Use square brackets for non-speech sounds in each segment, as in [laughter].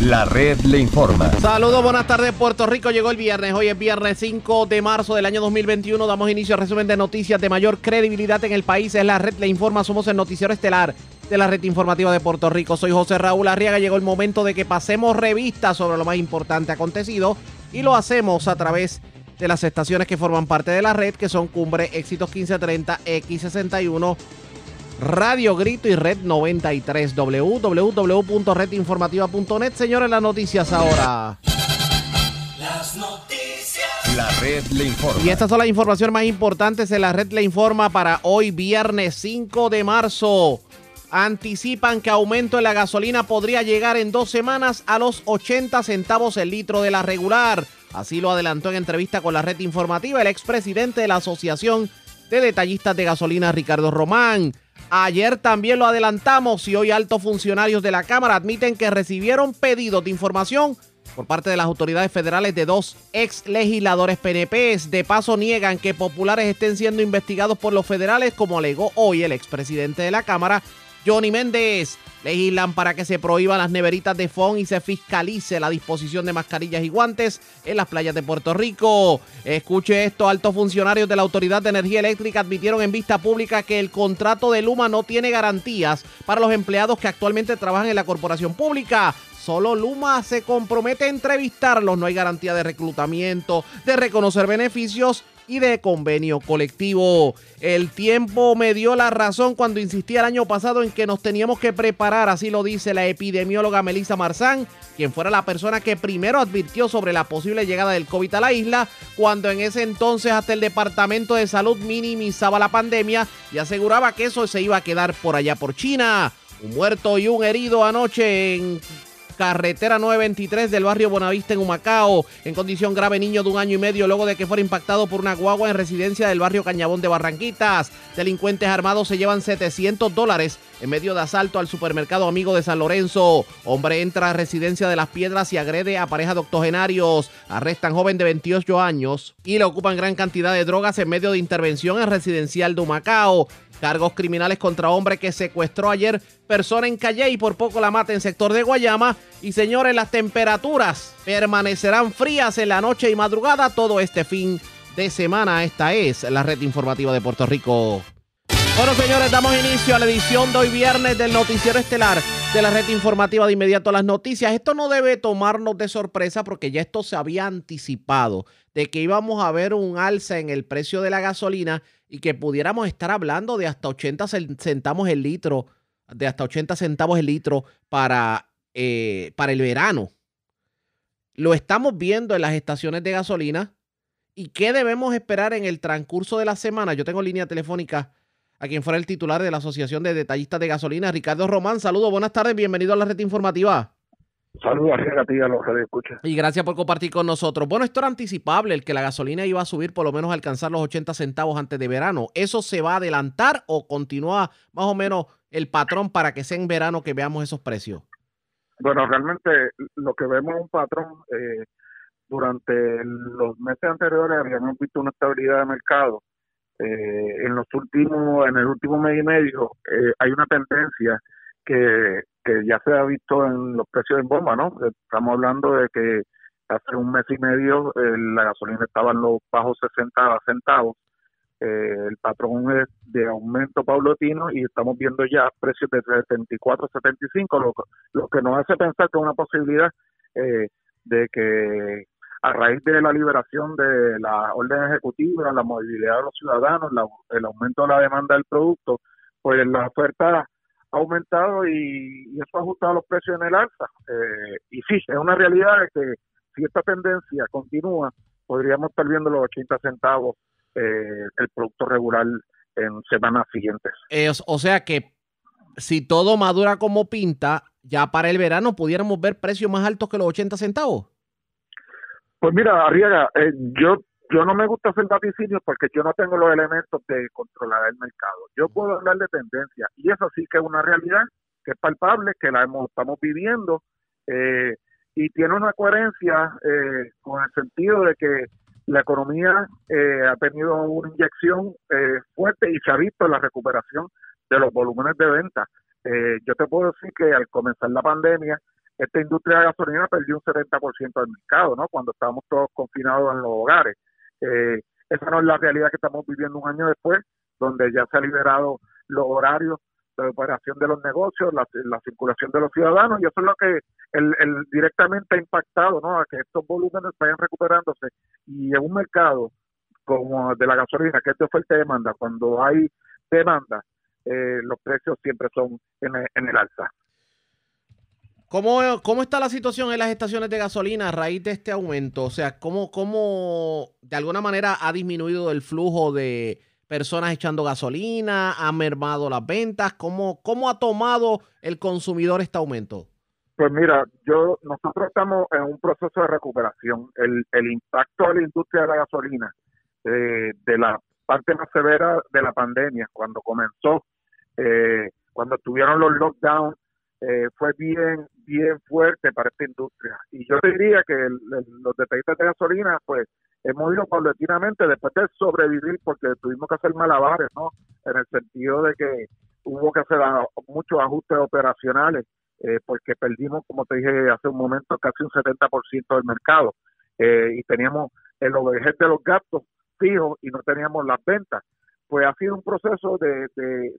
La red le informa. Saludos, buenas tardes. Puerto Rico llegó el viernes. Hoy es viernes 5 de marzo del año 2021. Damos inicio al resumen de noticias de mayor credibilidad en el país. Es la red le informa. Somos el noticiero estelar de la red informativa de Puerto Rico. Soy José Raúl Arriaga. Llegó el momento de que pasemos revista sobre lo más importante acontecido y lo hacemos a través de las estaciones que forman parte de la red, que son Cumbre, Éxitos 1530, X61, Radio Grito y Red 93, www.redinformativa.net. Señores, las noticias ahora. Las noticias. La red le informa. Y estas son las informaciones más importantes en la red le informa para hoy, viernes 5 de marzo. Anticipan que aumento en la gasolina podría llegar en dos semanas a los 80 centavos el litro de la regular. Así lo adelantó en entrevista con la red informativa el expresidente de la Asociación de Detallistas de Gasolina, Ricardo Román. Ayer también lo adelantamos y hoy altos funcionarios de la Cámara admiten que recibieron pedidos de información por parte de las autoridades federales de dos ex legisladores PNPs. De paso niegan que populares estén siendo investigados por los federales, como alegó hoy el expresidente de la Cámara, Johnny Méndez. Legislan para que se prohíban las neveritas de FON y se fiscalice la disposición de mascarillas y guantes en las playas de Puerto Rico. Escuche esto, altos funcionarios de la Autoridad de Energía Eléctrica admitieron en vista pública que el contrato de Luma no tiene garantías para los empleados que actualmente trabajan en la corporación pública. Solo Luma se compromete a entrevistarlos. No hay garantía de reclutamiento, de reconocer beneficios y de convenio colectivo. El tiempo me dio la razón cuando insistí el año pasado en que nos teníamos que preparar, así lo dice la epidemióloga Melissa Marzán, quien fuera la persona que primero advirtió sobre la posible llegada del COVID a la isla, cuando en ese entonces hasta el Departamento de Salud minimizaba la pandemia y aseguraba que eso se iba a quedar por allá por China. Un muerto y un herido anoche en carretera 923 del barrio Bonavista en Humacao. En condición grave, niño de un año y medio luego de que fuera impactado por una guagua en residencia del barrio Cañabón de Barranquitas. Delincuentes armados se llevan 700 dólares en medio de asalto al supermercado amigo de San Lorenzo. Hombre entra a residencia de las piedras y agrede a pareja de octogenarios. Arrestan joven de 28 años y le ocupan gran cantidad de drogas en medio de intervención en residencial de Humacao. Cargos criminales contra hombre que secuestró ayer persona en Calle y por poco la mata en sector de Guayama. Y señores, las temperaturas permanecerán frías en la noche y madrugada todo este fin de semana. Esta es la red informativa de Puerto Rico. Bueno, señores, damos inicio a la edición de hoy viernes del Noticiero Estelar de la red informativa de inmediato a las noticias. Esto no debe tomarnos de sorpresa porque ya esto se había anticipado de que íbamos a ver un alza en el precio de la gasolina y que pudiéramos estar hablando de hasta 80 centavos el litro, de hasta 80 centavos el litro para, eh, para el verano. Lo estamos viendo en las estaciones de gasolina. ¿Y qué debemos esperar en el transcurso de la semana? Yo tengo línea telefónica a quien fuera el titular de la Asociación de Detallistas de Gasolina, Ricardo Román. Saludos, buenas tardes, bienvenido a la red informativa. Saludos a ti, a los que escuchan. Y gracias por compartir con nosotros. Bueno, esto era anticipable, el que la gasolina iba a subir por lo menos a alcanzar los 80 centavos antes de verano. ¿Eso se va a adelantar o continúa más o menos el patrón para que sea en verano que veamos esos precios? Bueno, realmente lo que vemos es un patrón. Eh, durante los meses anteriores habíamos visto una estabilidad de mercado. Eh, en los últimos, en el último mes y medio, eh, hay una tendencia que que ya se ha visto en los precios en bomba, ¿no? Estamos hablando de que hace un mes y medio eh, la gasolina estaba en los bajos 60 centavos. Eh, el patrón es de aumento paulatino y estamos viendo ya precios de 74, 75, lo, lo que nos hace pensar que es una posibilidad eh, de que a raíz de la liberación de la orden ejecutiva, la movilidad de los ciudadanos, el aumento de la demanda del producto, pues la oferta ha aumentado y, eso ha ajustado los precios en el alza. Eh, y sí, es una realidad que si esta tendencia continúa, podríamos estar viendo los 80 centavos eh, el producto regular en semanas siguientes. o sea que si todo madura como pinta, ya para el verano pudiéramos ver precios más altos que los 80 centavos. Pues mira, Arriaga, eh, yo yo no me gusta hacer vaticinios porque yo no tengo los elementos de controlar el mercado. Yo puedo hablar de tendencia y eso sí que es una realidad que es palpable, que la estamos viviendo eh, y tiene una coherencia eh, con el sentido de que la economía eh, ha tenido una inyección fuerte y se ha visto la recuperación de los volúmenes de venta. yo te puedo decir que al comenzar la pandemia, esta industria de gasolina perdió un 70% del mercado, ¿no? Cuando estábamos todos confinados en los hogares. Eh, esa no es la realidad que estamos viviendo un año después, donde ya se han liberado los horarios de operación de los negocios, la, circulación de los ciudadanos, y eso es lo que el, directamente ha impactado, ¿no? A que estos volúmenes vayan recuperándose. Y en un mercado como de la gasolina, que es de oferta y demanda, cuando hay demanda, eh, los precios siempre son en, en el alza. ¿Cómo, ¿Cómo está la situación en las estaciones de gasolina a raíz de este aumento? O sea, ¿cómo, cómo de alguna manera ha disminuido el flujo de personas echando gasolina? ¿Ha mermado las ventas? ¿Cómo, cómo ha tomado el consumidor este aumento? Pues mira, yo nosotros estamos en un proceso de recuperación. El, el impacto de la industria de la gasolina, eh, de la parte más severa de la pandemia, cuando comenzó, eh, cuando tuvieron los lockdowns, eh, fue bien, bien fuerte para esta industria. Y yo diría que los detallistas de gasolina, pues, hemos ido paulatinamente después de sobrevivir porque tuvimos que hacer malabares, ¿no? En el sentido de que hubo que hacer muchos ajustes operacionales eh, porque perdimos, como te dije hace un momento, casi un 70% del mercado eh, y teníamos el overhead de los gastos fijos y no teníamos las ventas. Pues ha sido un proceso de,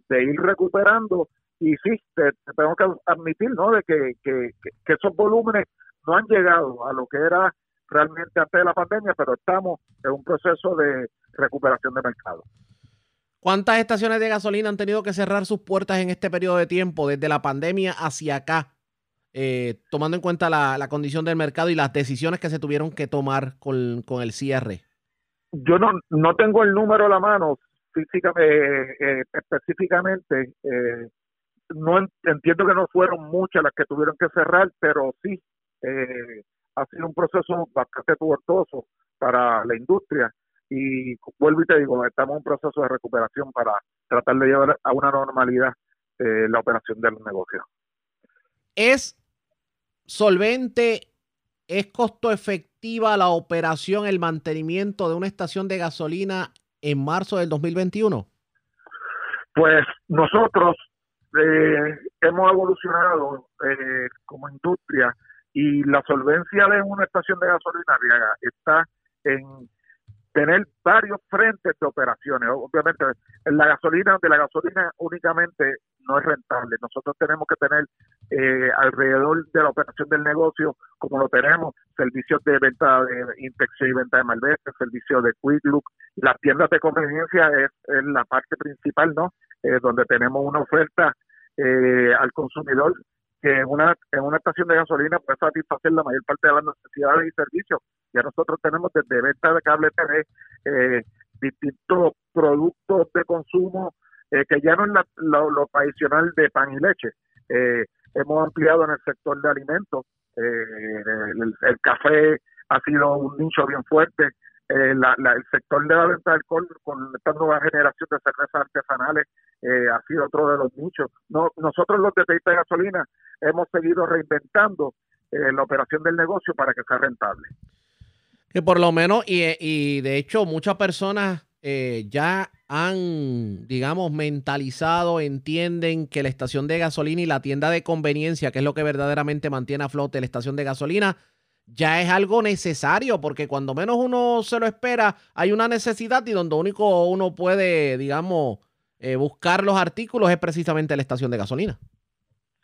de ir recuperando y sí, tengo que admitir, ¿no? De que, que, esos volúmenes no han llegado a lo que era realmente antes de la pandemia, pero estamos en un proceso de recuperación de mercado. ¿Cuántas estaciones de gasolina han tenido que cerrar sus puertas en este periodo de tiempo, desde la pandemia hacia acá, eh, tomando en cuenta la, condición del mercado y las decisiones que se tuvieron que tomar con, el cierre? Yo no, no tengo el número a la mano físicamente, eh, eh, específicamente, no entiendo que no fueron muchas las que tuvieron que cerrar, pero sí eh, ha sido un proceso bastante tortuoso para la industria y vuelvo y te digo, estamos en un proceso de recuperación para tratar de llevar a una normalidad eh, la operación del negocio. ¿Es solvente, es costo efectiva la operación, el mantenimiento de una estación de gasolina en marzo del 2021? Pues nosotros eh, hemos evolucionado eh, como industria y la solvencia de una estación de gasolina está en tener varios frentes de operaciones. Obviamente, la gasolina de la gasolina únicamente no es rentable. Nosotros tenemos que tener eh, alrededor de la operación del negocio, como lo tenemos, servicios de venta de inspección y venta de malvete, servicios de quick look. Las tiendas de conveniencia es, es la parte principal, ¿no? Eh, donde tenemos una oferta eh, al consumidor que en una, en una estación de gasolina puede satisfacer la mayor parte de las necesidades y servicios. Ya nosotros tenemos desde venta de cable TV, eh, distintos productos de consumo eh, que ya no es lo, tradicional de pan y leche. hemos ampliado en el sector de alimentos. el, café ha sido un nicho bien fuerte. Eh, el sector de la venta de alcohol con esta nueva generación de cervezas artesanales eh, ha sido otro de los nichos. No, nosotros los de de gasolina hemos seguido reinventando eh, la operación del negocio para que sea rentable. Que por lo menos, y, y de hecho muchas personas ya han, digamos, mentalizado, entienden que la estación de gasolina y la tienda de conveniencia, que es lo que verdaderamente mantiene a flote la estación de gasolina, ya es algo necesario, porque cuando menos uno se lo espera, hay una necesidad y donde único uno puede, digamos, eh, buscar los artículos es precisamente la estación de gasolina.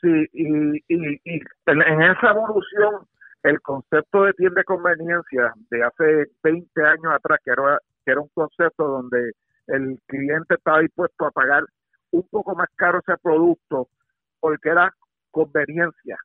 Sí, y, en, esa evolución, el concepto de tienda de conveniencia de hace 20 años atrás, que era, que era un concepto donde el cliente estaba dispuesto a pagar un poco más caro ese producto porque era conveniencia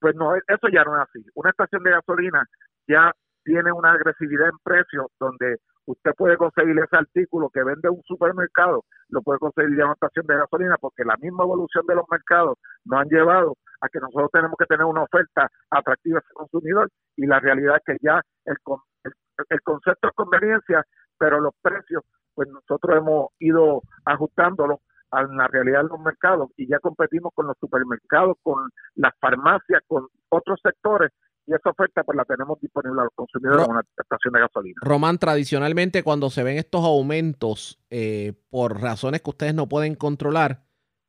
pues no, eso ya no es así. Una estación de gasolina ya tiene una agresividad en precios donde usted puede conseguir ese artículo que vende un supermercado, lo puede conseguir ya en una estación de gasolina porque la misma evolución de los mercados nos han llevado a que nosotros tenemos que tener una oferta atractiva al consumidor y la realidad es que ya el, el, el concepto es conveniencia, pero los precios, pues nosotros hemos ido ajustándolos a la realidad de los mercados y ya competimos con los supermercados, con las farmacias, con otros sectores y esa oferta pues la tenemos disponible a los consumidores en una estación de gasolina. Román, tradicionalmente cuando se ven estos aumentos eh, por razones que ustedes no pueden controlar,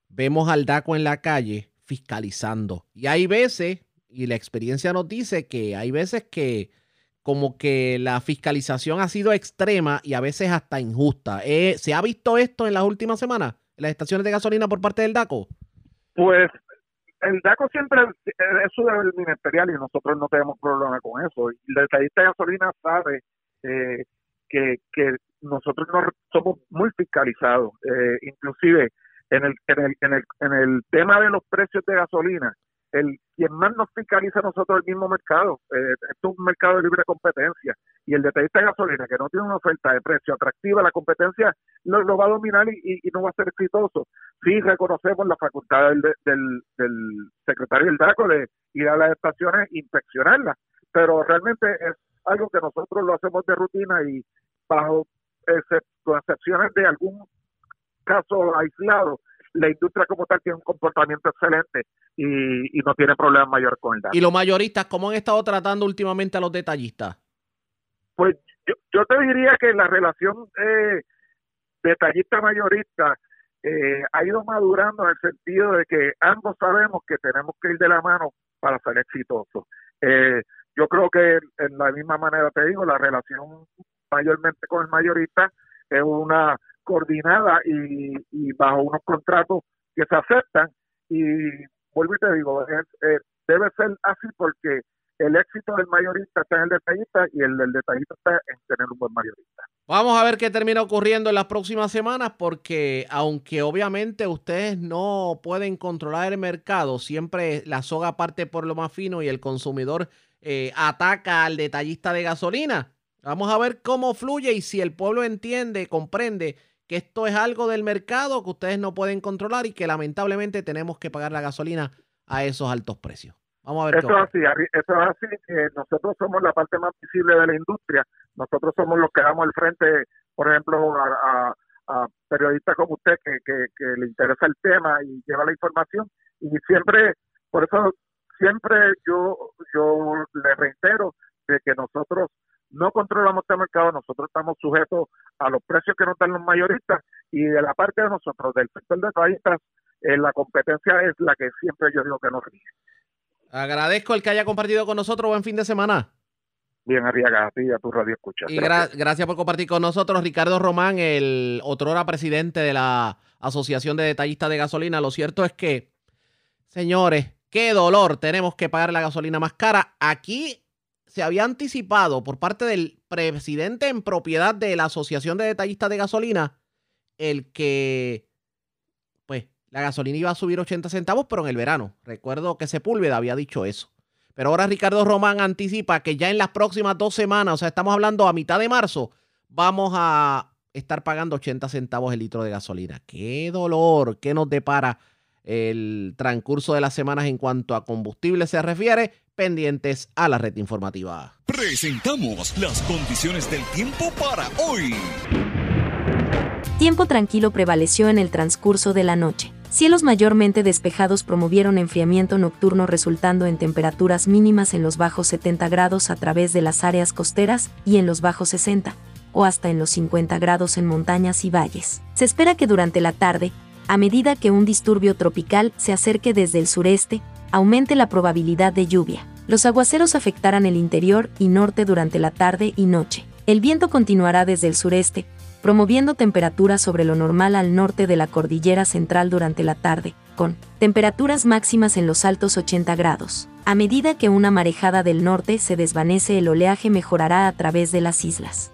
vemos al DACO en la calle fiscalizando. Y hay veces, y la experiencia nos dice que hay veces que como que la fiscalización ha sido extrema y a veces hasta injusta. Eh, ¿Se ha visto esto en las últimas semanas las estaciones de gasolina por parte del DACO? Pues el DACO siempre es su deber ministerial y nosotros no tenemos problema con eso. El detallista de gasolina sabe eh, que, que nosotros no somos muy fiscalizados. Eh, inclusive en el, en, el, en, el, en el tema de los precios de gasolina, el quien más nos fiscaliza a nosotros el mismo mercado. Eh, es un mercado de libre competencia y el detallista de gasolina que no tiene una oferta de precio atractiva, la competencia lo, va a dominar y, no va a ser exitoso. Sí reconocemos la facultad del, del, del secretario del DACO de ir a las estaciones e inspeccionarlas, pero realmente es algo que nosotros lo hacemos de rutina y bajo excepciones de algún caso aislado, la industria como tal tiene un comportamiento excelente y, no tiene problemas mayores con el daño. ¿Y los mayoristas cómo han estado tratando últimamente a los detallistas? Pues yo, te diría que la relación eh, detallista-mayorista eh, ha ido madurando en el sentido de que ambos sabemos que tenemos que ir de la mano para ser exitosos. Eh, yo creo que en la misma manera te digo, la relación mayormente con el mayorista es una coordinada y, bajo unos contratos que se aceptan y vuelvo y te digo, debe ser así porque el éxito del mayorista está en el detallista y el del detallista está en tener un buen mayorista. Vamos a ver qué termina ocurriendo en las próximas semanas porque aunque obviamente ustedes no pueden controlar el mercado, siempre la soga parte por lo más fino y el consumidor eh, ataca al detallista de gasolina. Vamos a ver cómo fluye y si el pueblo entiende, comprende que esto es algo del mercado que ustedes no pueden controlar y que lamentablemente tenemos que pagar la gasolina a esos altos precios. Vamos a ver. Eso es así, eso es así. nosotros somos la parte más visible de la industria. Nosotros somos los que damos el frente, por ejemplo, a, periodistas como usted que, que, le interesa el tema y lleva la información. Y siempre, por eso, siempre yo, yo le reitero de que nosotros no controlamos este mercado, nosotros estamos sujetos a los precios que nos dan los mayoristas y de la parte de nosotros, del sector de detallistas, eh, la competencia es la que siempre yo digo que nos rige. Agradezco el que haya compartido con nosotros. Buen fin de semana. Bien, Arriaga, a ti y a tu radio escucha. Y gracias. por compartir con nosotros, Ricardo Román, el otrora presidente de la Asociación de Detallistas de Gasolina. Lo cierto es que, señores, qué dolor tenemos que pagar la gasolina más cara. Aquí se había anticipado por parte del presidente en propiedad de la Asociación de Detallistas de Gasolina el que, pues, la gasolina iba a subir 80 centavos, pero en el verano. Recuerdo que Sepúlveda había dicho eso. Pero ahora Ricardo Román anticipa que ya en las próximas dos semanas, o sea, estamos hablando a mitad de marzo, vamos a estar pagando 80 centavos el litro de gasolina. Qué dolor, qué nos depara el transcurso de las semanas en cuanto a combustible se refiere, pendientes a la red informativa. Presentamos las condiciones del tiempo para hoy. Tiempo tranquilo prevaleció en el transcurso de la noche. Cielos mayormente despejados promovieron enfriamiento nocturno resultando en temperaturas mínimas en los bajos 70 grados a través de las áreas costeras y en los bajos 60 o hasta en los 50 grados en montañas y valles. Se espera que durante la tarde, a medida que un disturbio tropical se acerque desde el sureste, aumente la probabilidad de lluvia. Los aguaceros afectarán el interior y norte durante la tarde y noche. El viento continuará desde el sureste, promoviendo temperaturas sobre lo normal al norte de la cordillera central durante la tarde, con temperaturas máximas en los altos 80 grados. A medida que una marejada del norte se desvanece, el oleaje mejorará a través de las islas.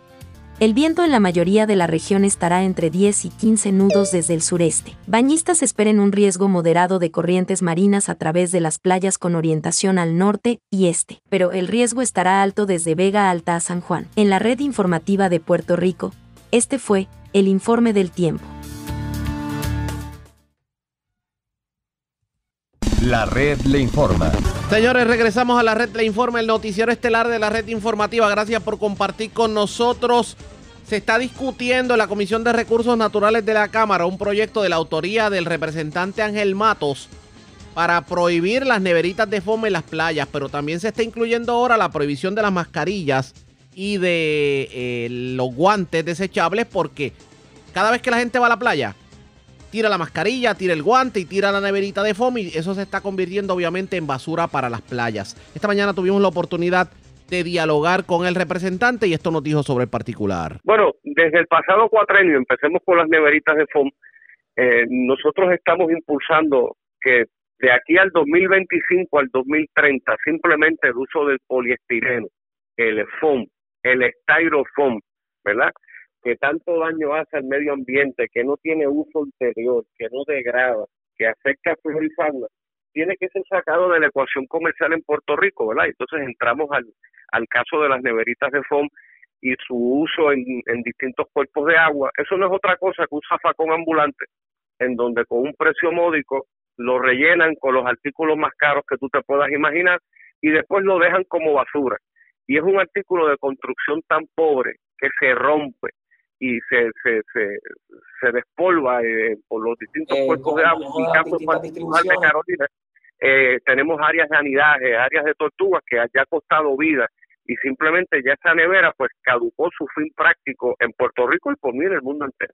El viento en la mayoría de la región estará entre 10 y 15 nudos desde el sureste. Bañistas esperen un riesgo moderado de corrientes marinas a través de las playas con orientación al norte y este, pero el riesgo estará alto desde Vega Alta a San Juan. En la red informativa de Puerto Rico, este fue el informe del tiempo. La red le informa. Señores, regresamos a la red le informa, el noticiero estelar de la red informativa. Gracias por compartir con nosotros. Se está discutiendo en la Comisión de Recursos Naturales de la Cámara un proyecto de la autoría del representante Ángel Matos para prohibir las neveritas de foam en las playas, pero también se está incluyendo ahora la prohibición de las mascarillas y de eh, los guantes desechables porque cada vez que la gente va a la playa tira la mascarilla, tira el guante y tira la neverita de foam y eso se está convirtiendo obviamente en basura para las playas. Esta mañana tuvimos la oportunidad de dialogar con el representante y esto nos dijo sobre el particular. Bueno, desde el pasado cuatrenio, empecemos con las neveritas de foam, eh, nosotros estamos impulsando que de aquí al 2025 al 2030 simplemente el uso del poliestireno, el foam, el styrofoam, ¿verdad? Que tanto daño hace al medio ambiente, que no tiene uso ulterior, que no degrada, que afecta a flora y fauna, tiene que ser sacado de la ecuación comercial en Puerto Rico, ¿verdad? Entonces entramos al, al caso de las neveritas de foam y su uso en, en distintos cuerpos de agua. Eso no es otra cosa que un zafacón ambulante, en donde con un precio módico lo rellenan con los artículos más caros que tú te puedas imaginar y después lo dejan como basura. Y es un artículo de construcción tan pobre que se rompe y se, se, se, se despolva eh, por los distintos eh, cuerpos de agua. En caso particular de Carolina, eh, tenemos áreas de anidaje, áreas de tortugas que ya ha costado vida y simplemente ya esa nevera pues caducó su fin práctico en Puerto Rico y por mí en el mundo entero.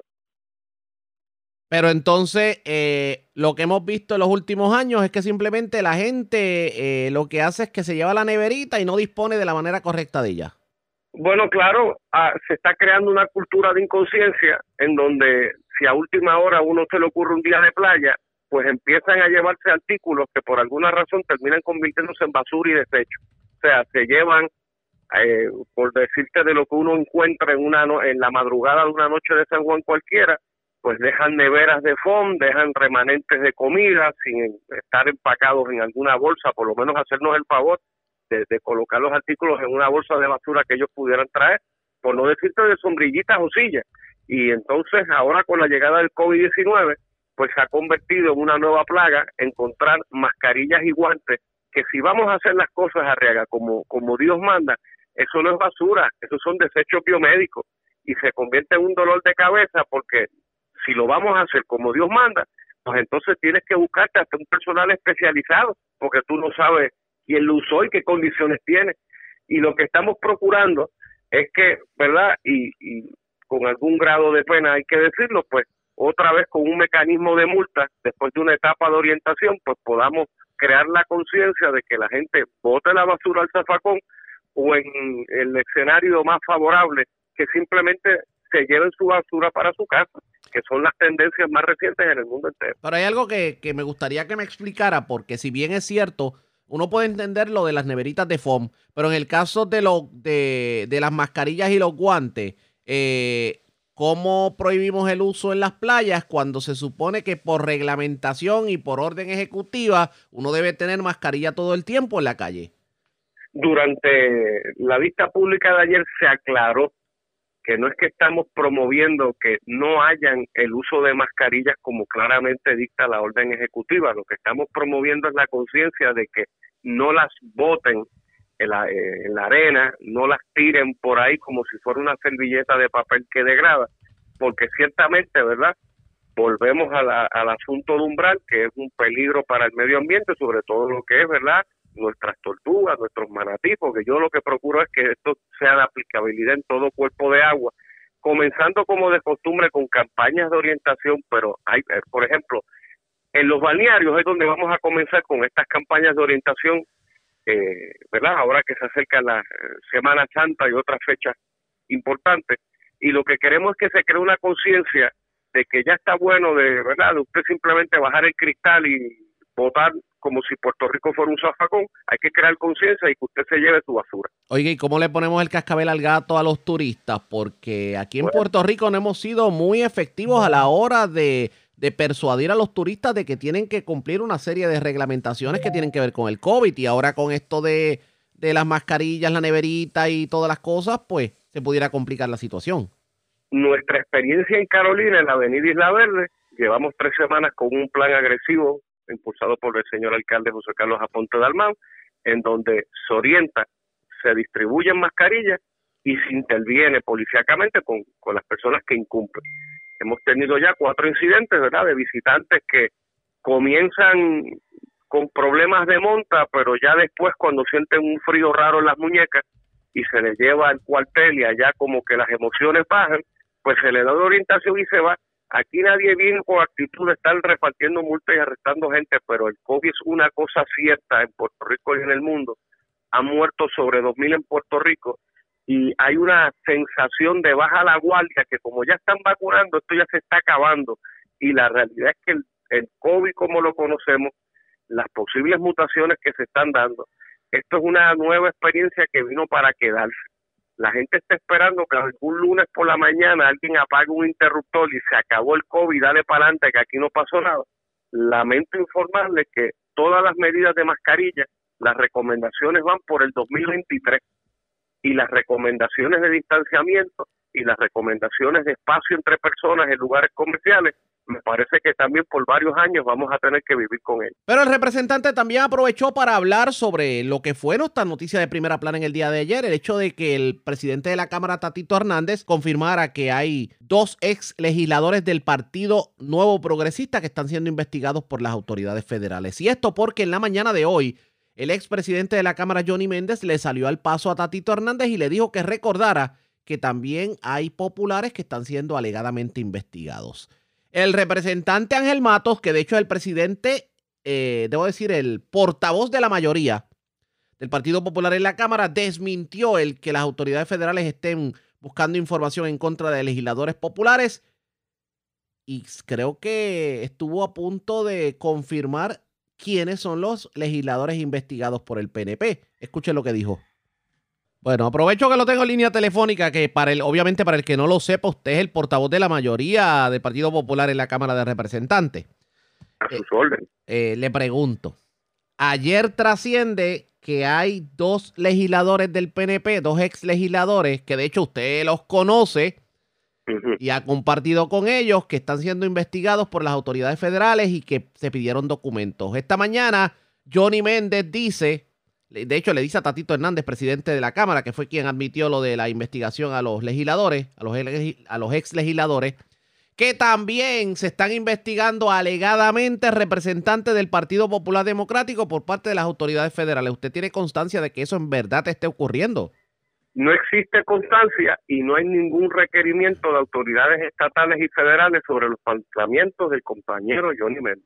Pero entonces, eh, lo que hemos visto en los últimos años es que simplemente la gente eh, lo que hace es que se lleva la neverita y no dispone de la manera correcta de ella. Bueno, claro, ah, se está creando una cultura de inconsciencia en donde si a última hora uno se le ocurre un día de playa, pues empiezan a llevarse artículos que por alguna razón terminan convirtiéndose en basura y desecho. O sea, se llevan, eh, por decirte de lo que uno encuentra en, una en la madrugada de una noche de San Juan cualquiera, pues dejan neveras de fondo, dejan remanentes de comida sin estar empacados en alguna bolsa, por lo menos hacernos el favor de, colocar los artículos en una bolsa de basura que ellos pudieran traer, por no decirte de sombrillitas o sillas. Y entonces ahora con la llegada del COVID-19, pues se ha convertido en una nueva plaga encontrar mascarillas y guantes que si vamos a hacer las cosas arriaga como, como Dios manda, eso no es basura, esos son desechos biomédicos y se convierte en un dolor de cabeza porque si lo vamos a hacer como Dios manda, pues entonces tienes que buscarte hasta un personal especializado, porque tú no sabes quién lo usó y qué condiciones tiene. Y lo que estamos procurando es que, ¿verdad? Y, y con algún grado de pena hay que decirlo, pues otra vez con un mecanismo de multa, después de una etapa de orientación, pues podamos crear la conciencia de que la gente bote la basura al zafacón o en el escenario más favorable que simplemente se lleven su basura para su casa, que son las tendencias más recientes en el mundo entero. Pero hay algo que, me gustaría que me explicara, porque si bien es cierto, uno puede entender lo de las neveritas de foam, pero en el caso de, lo, de, de las mascarillas y los guantes, eh, ¿cómo prohibimos el uso en las playas cuando se supone que por reglamentación y por orden ejecutiva uno debe tener mascarilla todo el tiempo en la calle? Durante la vista pública de ayer se aclaró que no es que estamos promoviendo que no hayan el uso de mascarillas como claramente dicta la orden ejecutiva, lo que estamos promoviendo es la conciencia de que no las boten en la, eh, en la, arena, no las tiren por ahí como si fuera una servilleta de papel que degrada, porque ciertamente, ¿verdad? Volvemos al asunto de umbral, que es un peligro para el medio ambiente, sobre todo lo que es, ¿verdad? nuestras tortugas, nuestros manatí, porque yo lo que procuro es que esto sea de aplicabilidad en todo cuerpo de agua, comenzando como de costumbre con campañas de orientación, pero hay, eh, por ejemplo, en los balnearios es donde vamos a comenzar con estas campañas de orientación, eh, ¿verdad? Ahora que se acerca la eh, Semana Santa y otras fechas importantes, y lo que queremos es que se cree una conciencia de que ya está bueno de, ¿verdad? De usted simplemente bajar el cristal y votar como si Puerto Rico fuera un zafacón, hay que crear conciencia y que usted se lleve su basura. Oye, ¿y cómo le ponemos el cascabel al gato a los turistas? Porque aquí en Puerto Rico no hemos sido muy efectivos a la hora de, persuadir a los turistas de que tienen que cumplir una serie de reglamentaciones que tienen que ver con el COVID y ahora con esto de, de las mascarillas, la neverita y todas las cosas, pues se pudiera complicar la situación. Nuestra experiencia en Carolina, en la Avenida Isla Verde, llevamos tres semanas con un plan agresivo impulsado por el señor alcalde José Carlos Aponte Dalmán, en donde se orienta, se distribuyen mascarillas y se interviene policíacamente con, con las personas que incumplen. Hemos tenido ya cuatro incidentes, ¿verdad?, de visitantes que comienzan con problemas de monta, pero ya después cuando sienten un frío raro en las muñecas y se les lleva al cuartel y allá como que las emociones bajan, pues se le da orientación y se va Aquí nadie viene con actitud de estar repartiendo multas y arrestando gente, pero el COVID es una cosa cierta en Puerto Rico y en el mundo. Han muerto sobre 2.000 en Puerto Rico y hay una sensación de baja la guardia que como ya están vacunando, esto ya se está acabando. Y la realidad es que el, el COVID como lo conocemos, las posibles mutaciones que se están dando, esto es una nueva experiencia que vino para quedarse. La gente está esperando que algún lunes por la mañana alguien apague un interruptor y se acabó el COVID, dale para adelante que aquí no pasó nada. Lamento informarles que todas las medidas de mascarilla, las recomendaciones van por el 2023 y las recomendaciones de distanciamiento y las recomendaciones de espacio entre personas en lugares comerciales me parece que también por varios años vamos a tener que vivir con él. Pero el representante también aprovechó para hablar sobre lo que fue esta noticia de primera plana en el día de ayer, el hecho de que el presidente de la Cámara, Tatito Hernández, confirmara que hay dos ex legisladores del Partido Nuevo Progresista que están siendo investigados por las autoridades federales. Y esto porque en la mañana de hoy, el expresidente de la Cámara, Johnny Méndez, le salió al paso a Tatito Hernández y le dijo que recordara que también hay populares que están siendo alegadamente investigados. El representante Ángel Matos, que de hecho es el presidente, eh, debo decir, el portavoz de la mayoría del Partido Popular en la Cámara, desmintió el que las autoridades federales estén buscando información en contra de legisladores populares y creo que estuvo a punto de confirmar quiénes son los legisladores investigados por el PNP. Escuchen lo que dijo. Bueno, aprovecho que lo tengo en línea telefónica, que para el, obviamente para el que no lo sepa, usted es el portavoz de la mayoría del Partido Popular en la Cámara de Representantes. A sus órdenes. Eh, le pregunto, ayer trasciende que hay dos legisladores del PNP, dos ex legisladores, que de hecho usted los conoce. [laughs] y ha compartido con ellos, que están siendo investigados por las autoridades federales y que se pidieron documentos. Esta mañana, Johnny Méndez dice, de hecho le dice a Tatito Hernández, presidente de la Cámara, que fue quien admitió lo de la investigación a los legisladores, a los, a los ex legisladores, que también se están investigando alegadamente representantes del Partido Popular Democrático por parte de las autoridades federales. ¿Usted tiene constancia de que eso en verdad esté ocurriendo? No existe constancia y no hay ningún requerimiento de autoridades estatales y federales sobre los planteamientos del compañero Johnny Méndez.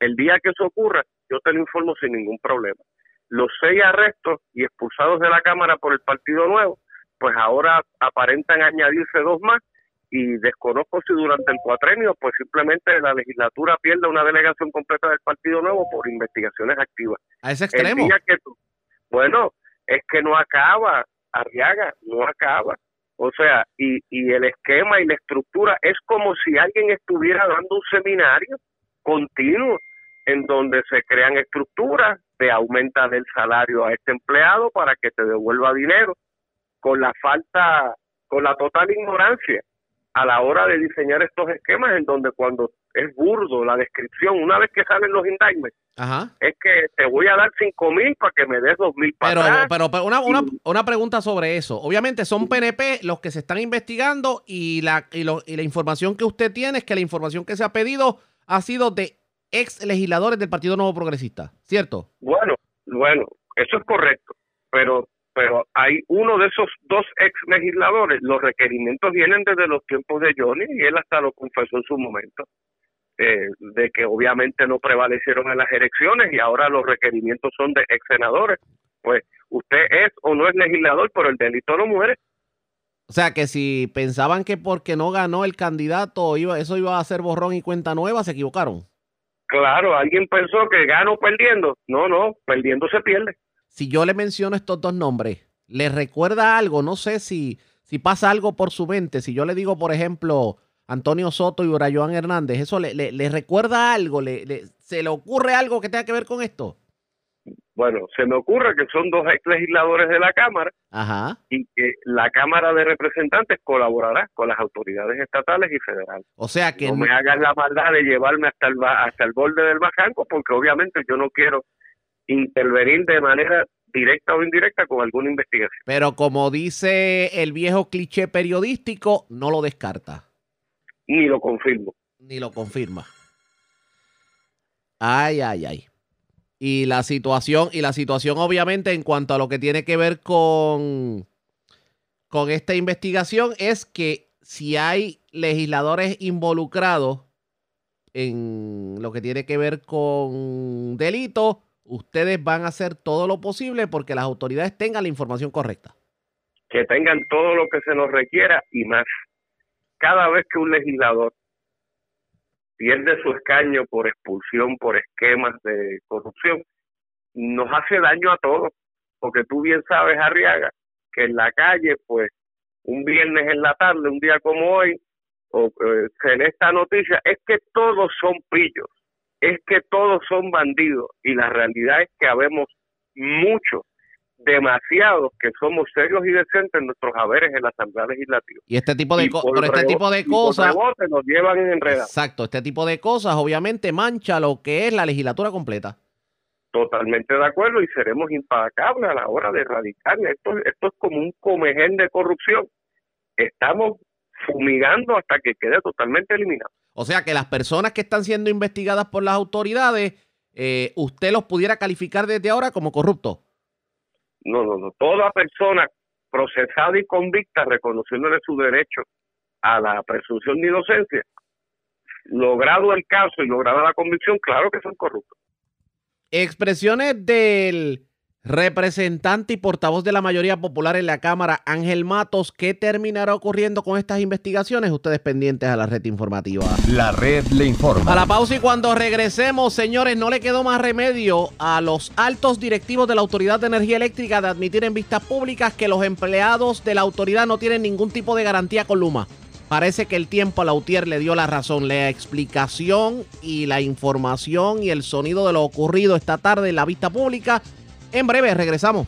El día que eso ocurra, yo te lo informo sin ningún problema. Los seis arrestos y expulsados de la Cámara por el Partido Nuevo, pues ahora aparentan añadirse dos más y desconozco si durante el cuatrenio, pues simplemente la legislatura pierde una delegación completa del Partido Nuevo por investigaciones activas. A ese El extremo. día que tú- bueno, es que no acaba, Arriaga, no acaba. O sea, y, y el esquema y la estructura es como si alguien estuviera dando un seminario continuo en donde se crean estructuras de aumenta el salario a este empleado para que te devuelva dinero, con la falta, con la total ignorancia a la hora de diseñar estos esquemas en donde cuando es burdo la descripción, una vez que salen los indictments, Ajá. es que te voy a dar cinco mil para que me des dos mil para Pero, atrás. pero, pero una, una, una pregunta sobre eso. Obviamente son PNP los que se están investigando y la, y, lo- y la información que usted tiene es que la información que se ha pedido ha sido de ex legisladores del Partido Nuevo Progresista, ¿cierto? Bueno, bueno, eso es correcto, pero pero hay uno de esos dos ex legisladores, los requerimientos vienen desde los tiempos de Johnny y él hasta lo confesó en su momento, eh, de que obviamente no prevalecieron en las elecciones y ahora los requerimientos son de ex senadores. Pues usted es o no es legislador, pero el delito no muere. O sea que si pensaban que porque no ganó el candidato iba, eso iba a ser borrón y cuenta nueva, se equivocaron. Claro, alguien pensó que gano perdiendo. No, no, perdiendo se pierde. Si yo le menciono estos dos nombres, ¿le recuerda algo? No sé si, si pasa algo por su mente. Si yo le digo, por ejemplo, Antonio Soto y Joan Hernández, ¿eso le, le- le recuerda algo? ¿Le, le- ¿Se le ocurre algo que tenga que ver con esto? Bueno, se me ocurre que son dos ex legisladores de la Cámara Ajá. y que la Cámara de Representantes colaborará con las autoridades estatales y federales. O sea que No me hagan la maldad de llevarme hasta el, hasta el borde del bajanco porque obviamente yo no quiero intervenir de manera directa o indirecta con alguna investigación. Pero como dice el viejo cliché periodístico, no lo descarta, Ni lo confirmo. ni lo confirma. Ay, ay, ay. Y la situación, y la situación, obviamente, en cuanto a lo que tiene que ver con, con esta investigación, es que si hay legisladores involucrados en lo que tiene que ver con delitos, ustedes van a hacer todo lo posible porque las autoridades tengan la información correcta. Que tengan todo lo que se nos requiera y más. Cada vez que un legislador pierde su escaño por expulsión, por esquemas de corrupción, nos hace daño a todos, porque tú bien sabes, Arriaga, que en la calle, pues, un viernes en la tarde, un día como hoy, o eh, en esta noticia, es que todos son pillos, es que todos son bandidos, y la realidad es que habemos muchos demasiados que somos serios y decentes en nuestros haberes en la Asamblea Legislativa. Y este tipo de, por este tipo de cosas nos llevan en Exacto, este tipo de cosas obviamente mancha lo que es la legislatura completa. Totalmente de acuerdo y seremos impacables a la hora de erradicar. Esto, esto es como un comején de corrupción. Estamos fumigando hasta que quede totalmente eliminado. O sea que las personas que están siendo investigadas por las autoridades, eh, usted los pudiera calificar desde ahora como corruptos. No, no, no. Toda persona procesada y convicta, reconociéndole su derecho a la presunción de inocencia, logrado el caso y lograda la convicción, claro que son corruptos. Expresiones del representante y portavoz de la mayoría popular en la Cámara, Ángel Matos, ¿qué terminará ocurriendo con estas investigaciones? Ustedes pendientes a la red informativa. La red le informa. A la pausa y cuando regresemos, señores, no le quedó más remedio a los altos directivos de la Autoridad de Energía Eléctrica de admitir en vistas públicas que los empleados de la autoridad no tienen ningún tipo de garantía con Luma. Parece que el tiempo a Lautier le dio la razón. La explicación y la información y el sonido de lo ocurrido esta tarde en la vista pública en breve, regresamos.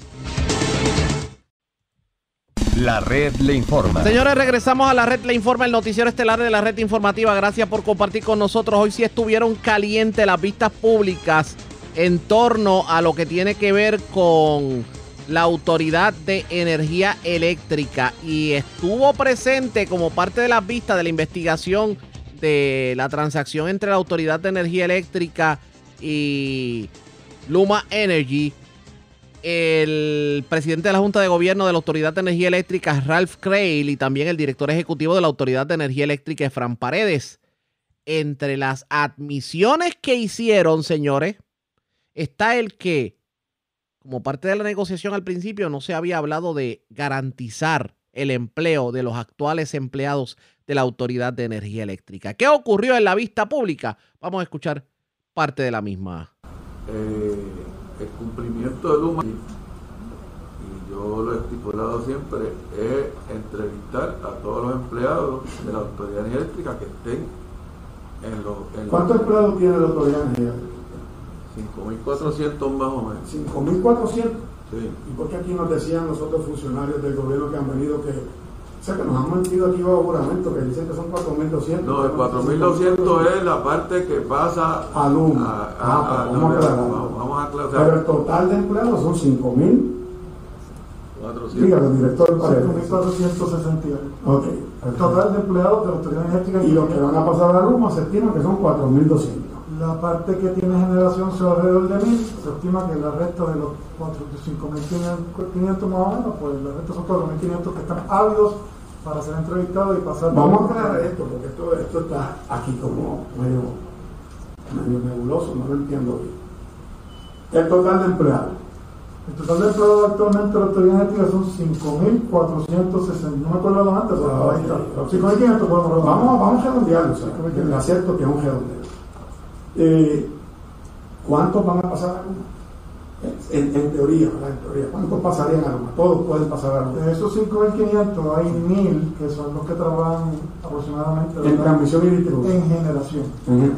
La red le informa. Señores, regresamos a la red le informa, el noticiero estelar de la red informativa. Gracias por compartir con nosotros. Hoy sí estuvieron calientes las vistas públicas en torno a lo que tiene que ver con la Autoridad de Energía Eléctrica y estuvo presente como parte de las vistas de la investigación de la transacción entre la Autoridad de Energía Eléctrica y Luma Energy el presidente de la Junta de Gobierno de la Autoridad de Energía Eléctrica, Ralph Crail, y también el director ejecutivo de la Autoridad de Energía Eléctrica, Fran Paredes. Entre las admisiones que hicieron, señores, está el que, como parte de la negociación al principio, no se había hablado de garantizar el empleo de los actuales empleados de la Autoridad de Energía Eléctrica. ¿Qué ocurrió en la vista pública? Vamos a escuchar parte de la misma. Eh el cumplimiento de Luma, y yo lo he estipulado siempre, es entrevistar a todos los empleados de la Autoridad Eléctrica que estén en los... ¿Cuántos empleados tiene la Autoridad Eléctrica? 5.400 más o menos. ¿5.400? Sí. ¿Y por qué aquí nos decían los otros funcionarios del gobierno que han venido que sea que nos han mentido aquí bajo juramento, que dicen que son 4.200. No, el 4.200 es la parte que pasa a Luma. ah, pues vamos, a aclarar. Vamos a aclarar. Pero el total de empleados son 5.000. 400. Dígalo, director. 5.468. Ok. El total de empleados de la autoridad energética. Y los que van a pasar a Luma se estima que son 4.200. La parte que tiene generación son alrededor de 1.000. Se estima que la resta de los 5.500 más o menos, pues la resta son 4.500 que están ávidos para ser entrevistados y pasar. Vamos a aclarar esto, porque esto, esto está aquí como medio, medio nebuloso, no lo entiendo bien. El total de empleados. El total de empleados actualmente de la autoridad energética son 5.460. No me acuerdo antes, pero ahí está. 5.500 podemos Vamos, vamos a redondearlo, o sea, acepto que es un redondeo. Eh, ¿Cuántos van a pasar a en, en, teoría, ¿verdad? En teoría, ¿cuántos pasarían a? Todos pueden pasar a. De esos 5.500 hay 1.000 que son los que trabajan aproximadamente. En transmisión y distribución. En generación.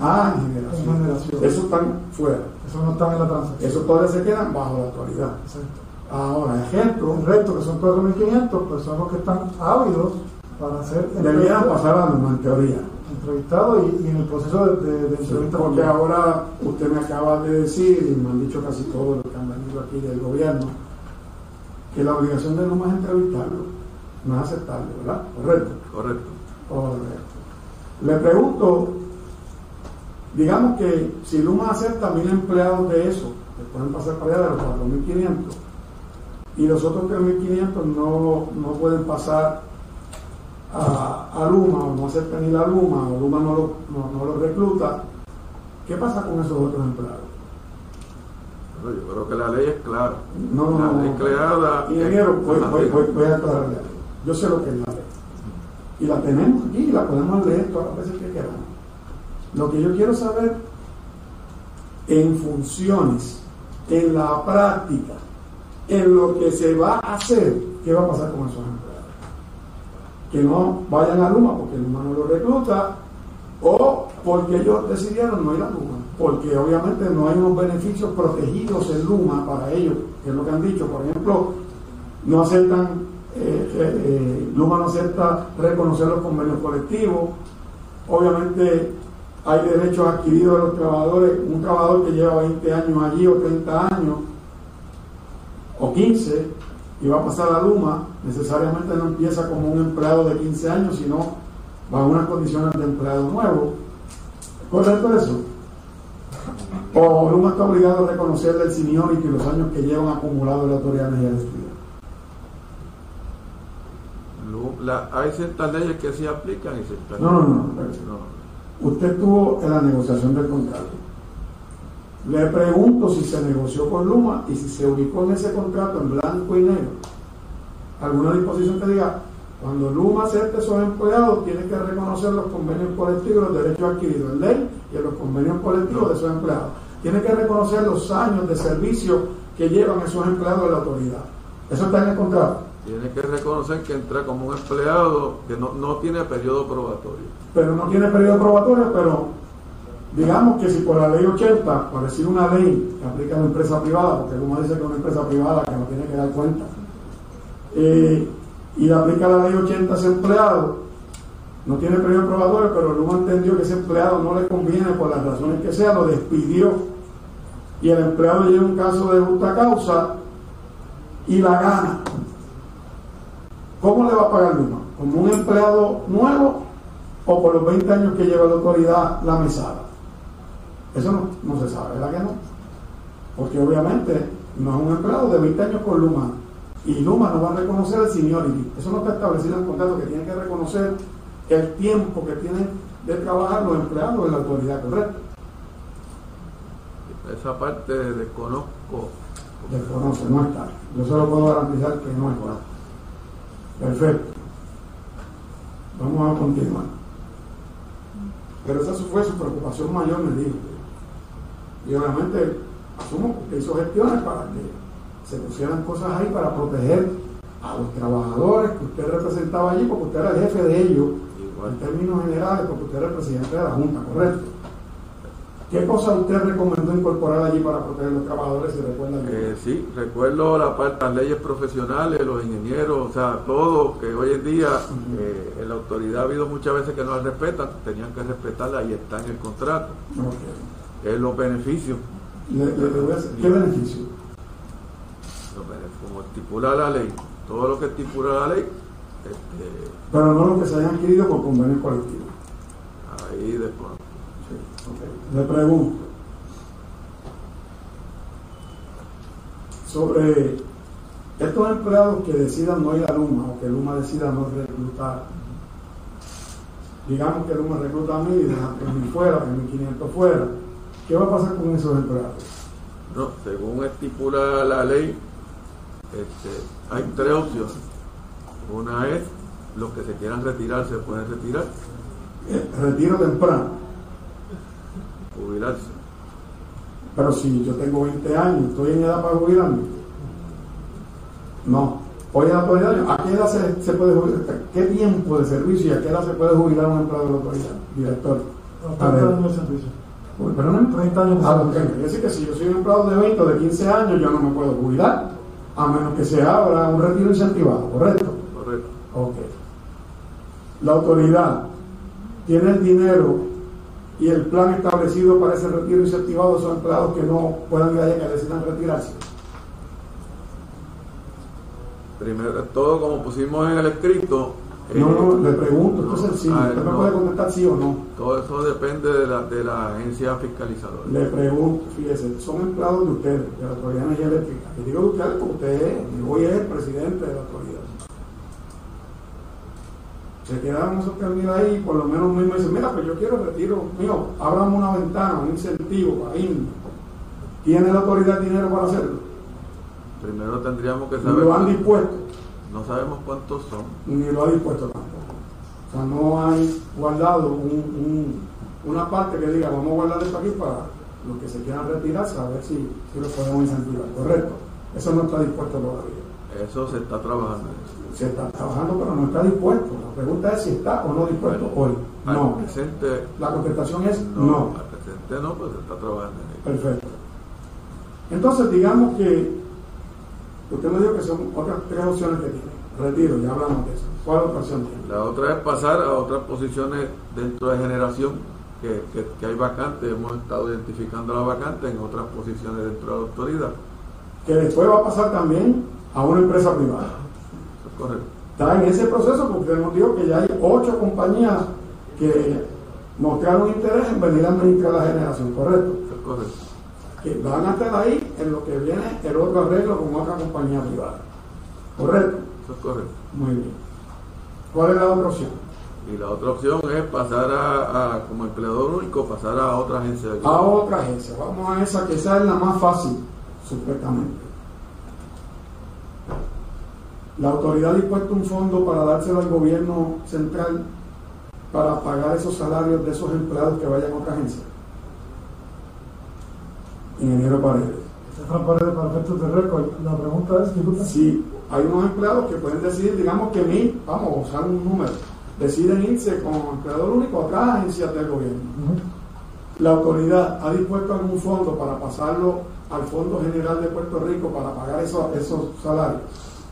ah, en generación. En generación. Esos están fuera. Esos no están en la transacción. Esos todavía se quedan bajo la actualidad. Exacto. Ahora, ejemplo, el resto que son 4.500, pues son los que están ávidos para hacer. Deberían pasar a en teoría entrevistado y, en el proceso de, de, entrevista. porque ahora usted me acaba de decir, y me han dicho casi todos los que han venido aquí del gobierno, que la obligación de Luma es entrevistarlo, no es aceptarlo, ¿verdad? ¿Correcto? Correcto. Correcto. Le pregunto, digamos que si Luma acepta mil empleados de eso, que pueden pasar para allá de los 4.500, y los otros 3.500 no, no pueden pasar a, a Luma o no acepta ni la Luma o Luma no lo, no, lo recluta, ¿qué pasa con esos otros empleados? yo creo que la ley es clara. No, no, la no. ley creada. Ingeniero, voy, voy, voy, voy, a aclararle Yo sé lo que es la ley. Y la tenemos aquí y la podemos leer todas las veces que queramos. Lo que yo quiero saber en funciones, en la práctica, en lo que se va a hacer, ¿qué va a pasar con esos empleados? Que no vayan a Luma porque Luma no lo recluta o porque ellos decidieron no ir a Luma, porque obviamente no hay unos beneficios protegidos en Luma para ellos, que es lo que han dicho. Por ejemplo, no aceptan, eh, eh, eh, Luma no acepta reconocer los convenios colectivos, obviamente hay derechos adquiridos de los trabajadores, un trabajador que lleva 20 años allí o 30 años o 15 y va a pasar a Luma, necesariamente no empieza como un empleado de 15 años, sino bajo unas condiciones de empleado nuevo. ¿Correcto eso? O Luma está obligado a reconocerle el seniority y los años que llevan acumulado en la Autoridad de Energía Eléctrica. hay ciertas leyes que sí aplican y ciertas no, no, no, no usted estuvo en la negociación del contrato. Le pregunto si se negoció con Luma y si se ubicó en ese contrato en blanco y negro. ¿Alguna disposición que diga, cuando Luma acepte esos empleados, tiene que reconocer los convenios colectivos, los derechos adquiridos en ley y en los convenios colectivos de esos empleados? Tiene que reconocer los años de servicio que llevan esos empleados de la autoridad. Eso está en el contrato. Tiene que reconocer que entra como un empleado que no, no tiene periodo probatorio. Pero no tiene periodo probatorio, pero digamos que si por la ley 80, por decir una ley que aplica a una empresa privada, porque Luma dice que es una empresa privada que no tiene que dar cuenta, eh, y le aplica la ley 80 a ese empleado, no tiene periodo probatorio, pero Luma entendió que ese empleado no le conviene por las razones que sea, lo despidió y el empleado lleva un caso de justa causa y la gana. ¿Cómo le va a pagar Luma? ¿Como un empleado nuevo o por los 20 años que lleva la autoridad la mesada? Eso no, se sabe, ¿verdad que no? Porque obviamente no es un empleado de 20 años con Luma y Luma no va a reconocer el seniority. Eso no está establecido en el contrato que tiene que reconocer el tiempo que tienen de trabajar los empleados de la autoridad, ¿correcto? Esa parte desconozco. Desconoce, no está. Yo solo puedo garantizar que no está. Perfecto. Vamos a continuar. Pero esa fue su preocupación mayor, me dijo. Y obviamente asumo que hizo gestiones para que se pusieran cosas ahí para proteger a los trabajadores que usted representaba allí, porque usted era el jefe de ellos, en términos generales, porque usted era el presidente de la Junta, ¿correcto? ¿Qué cosa usted recomendó incorporar allí para proteger a los trabajadores? Si recuerda eh, sí, recuerdo la parte, las leyes profesionales, los ingenieros, o sea, todo que hoy en día eh, en la autoridad ha habido muchas veces que no la respetan, tenían que respetarla y está en el contrato. Es los beneficios. ¿Qué beneficio? Como estipula la ley, todo lo que estipula la ley. Este, Pero no lo que se hayan adquirido por convenio colectivo. Ahí después le pregunto sobre estos empleados que decidan no ir a Luma o que Luma decida no reclutar. Digamos que Luma recluta a mí y deja 3.000 fuera, 3.500 fuera. ¿Qué va a pasar con esos empleados? No, según estipula la ley, este, hay tres opciones. Una es los que se quieran retirar se pueden retirar. [clears throat] Retiro temprano jubilarse. Pero si yo tengo 20 años, ¿estoy en edad para jubilarme? No. Hoy en la autoridad, ¿a qué edad se, puede jubilar? ¿Qué tiempo de servicio y a qué edad se puede jubilar un empleado de la autoridad? Director. No, 30 años de servicio. Pero no 30 años de ah, servicio. Quiere decir que si yo soy un empleado de 20 o de 15 años, yo no me puedo jubilar, a menos que se abra un retiro incentivado, ¿correcto? Correcto. Ok. La autoridad tiene el dinero y el plan establecido para ese retiro incentivado son empleados que no puedan ir allá, que decidan retirarse. Primero todo, como pusimos en el escrito. No, no, le pregunto, entonces sí, ah, usted me puede contestar sí o no. Todo eso depende de la, de la agencia fiscalizadora. Le pregunto, fíjese, son empleados de ustedes, de la Autoridad de Energía Eléctrica. Y digo de ustedes porque usted es, hoy es el presidente de la autoridad. Se quedaron esos términos ahí, por lo menos mismo dicen, mira, pues yo quiero retiro mío, abramos una ventana, un incentivo para irme. ¿Tiene la autoridad dinero para hacerlo? Primero tendríamos que saber. ¿Lo han dispuesto? No sabemos cuántos son. Ni lo ha dispuesto tampoco. O sea, no hay guardado una parte que diga, vamos a guardar esto aquí para los que se quieran retirarse, a ver si, si lo podemos incentivar. Correcto. Eso no está dispuesto todavía. Eso se está trabajando. Se está trabajando, pero no está dispuesto. La pregunta es si está o no dispuesto hoy. No. Presente, la contestación es no. no. Al presente no, pues se está trabajando. Perfecto. Entonces, digamos que usted me dijo que son otras tres opciones que tiene. Retiro, ya hablamos de eso. ¿Cuál otra opción tiene? La otra es pasar a otras posiciones dentro de generación que, que, hay vacantes. Hemos estado identificando las vacantes en otras posiciones dentro de la autoridad. Que después va a pasar también a una empresa privada. correcto. Está en ese proceso porque hemos dicho que ya hay ocho compañías que mostraron interés en venir a administrar la generación, ¿correcto? correcto que van a estar ahí en lo que viene el otro arreglo con otra compañía privada. ¿Correcto? Eso es correcto. Muy bien. ¿Cuál es la otra opción? Y la otra opción es pasar a, como empleador único, pasar a otra agencia. De a otra agencia. Vamos a esa, que esa es la más fácil, supuestamente. La autoridad ha dispuesto un fondo para dárselo al gobierno central para pagar esos salarios de esos empleados que vayan a otra agencia ingeniero Paredes. Paredes para efectos de récord. La pregunta es, disculpa. Si hay unos empleados que pueden decidir, digamos que mí, vamos a usar un número, deciden irse como empleador único a otras agencias del gobierno. La autoridad ha dispuesto algún fondo para pasarlo al Fondo General de Puerto Rico para pagar esos, esos salarios.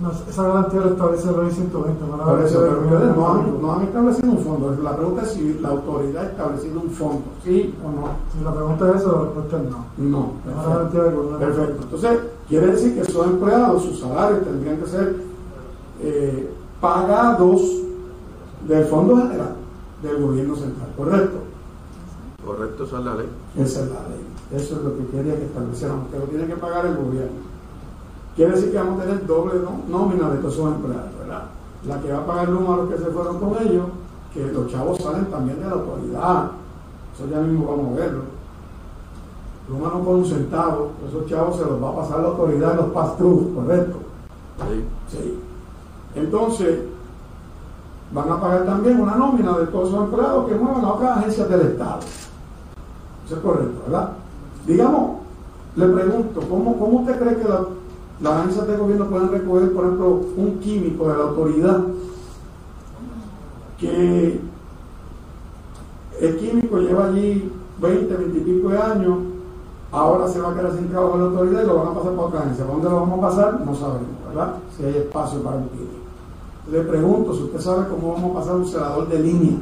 No, esa garantía la establece la ley 120. Por eso, pero ustedes no han, no han, establecido un fondo. La pregunta es si la autoridad ha establecido un fondo, ¿sí o no? Si la pregunta es eso, la respuesta es no. No. Perfecto. perfecto. Entonces, quiere decir que esos empleados, sus salarios tendrían que ser eh, pagados del Fondo General del Gobierno Central, ¿correcto? Correcto, esa es la ley. Esa es la ley. Eso es lo que quería que estableciéramos, que lo tiene que pagar el gobierno. Quiere decir que vamos a tener doble nómina de todos esos empleados, ¿verdad? La que va a pagar el número que se fueron con ellos, que los chavos salen también de la autoridad. Eso ya mismo vamos a verlo. Luma no pone un centavo, esos chavos se los va a pasar la autoridad en los pass ¿correcto? Sí. sí. Entonces, van a pagar también una nómina de todos esos empleados que muevan a otras agencias del Estado. Eso es correcto, ¿verdad? Digamos, le pregunto, ¿cómo, cómo usted cree que la, las agencias de gobierno pueden recoger, por ejemplo, un químico de la autoridad que el químico lleva allí 20, 20 y pico de años, ahora se va a quedar sin trabajo en la autoridad y lo van a pasar para otra agencia. ¿Para dónde lo vamos a pasar? No sabemos, ¿verdad? Si hay espacio para un químico. Le pregunto si usted sabe cómo vamos a pasar un celador de línea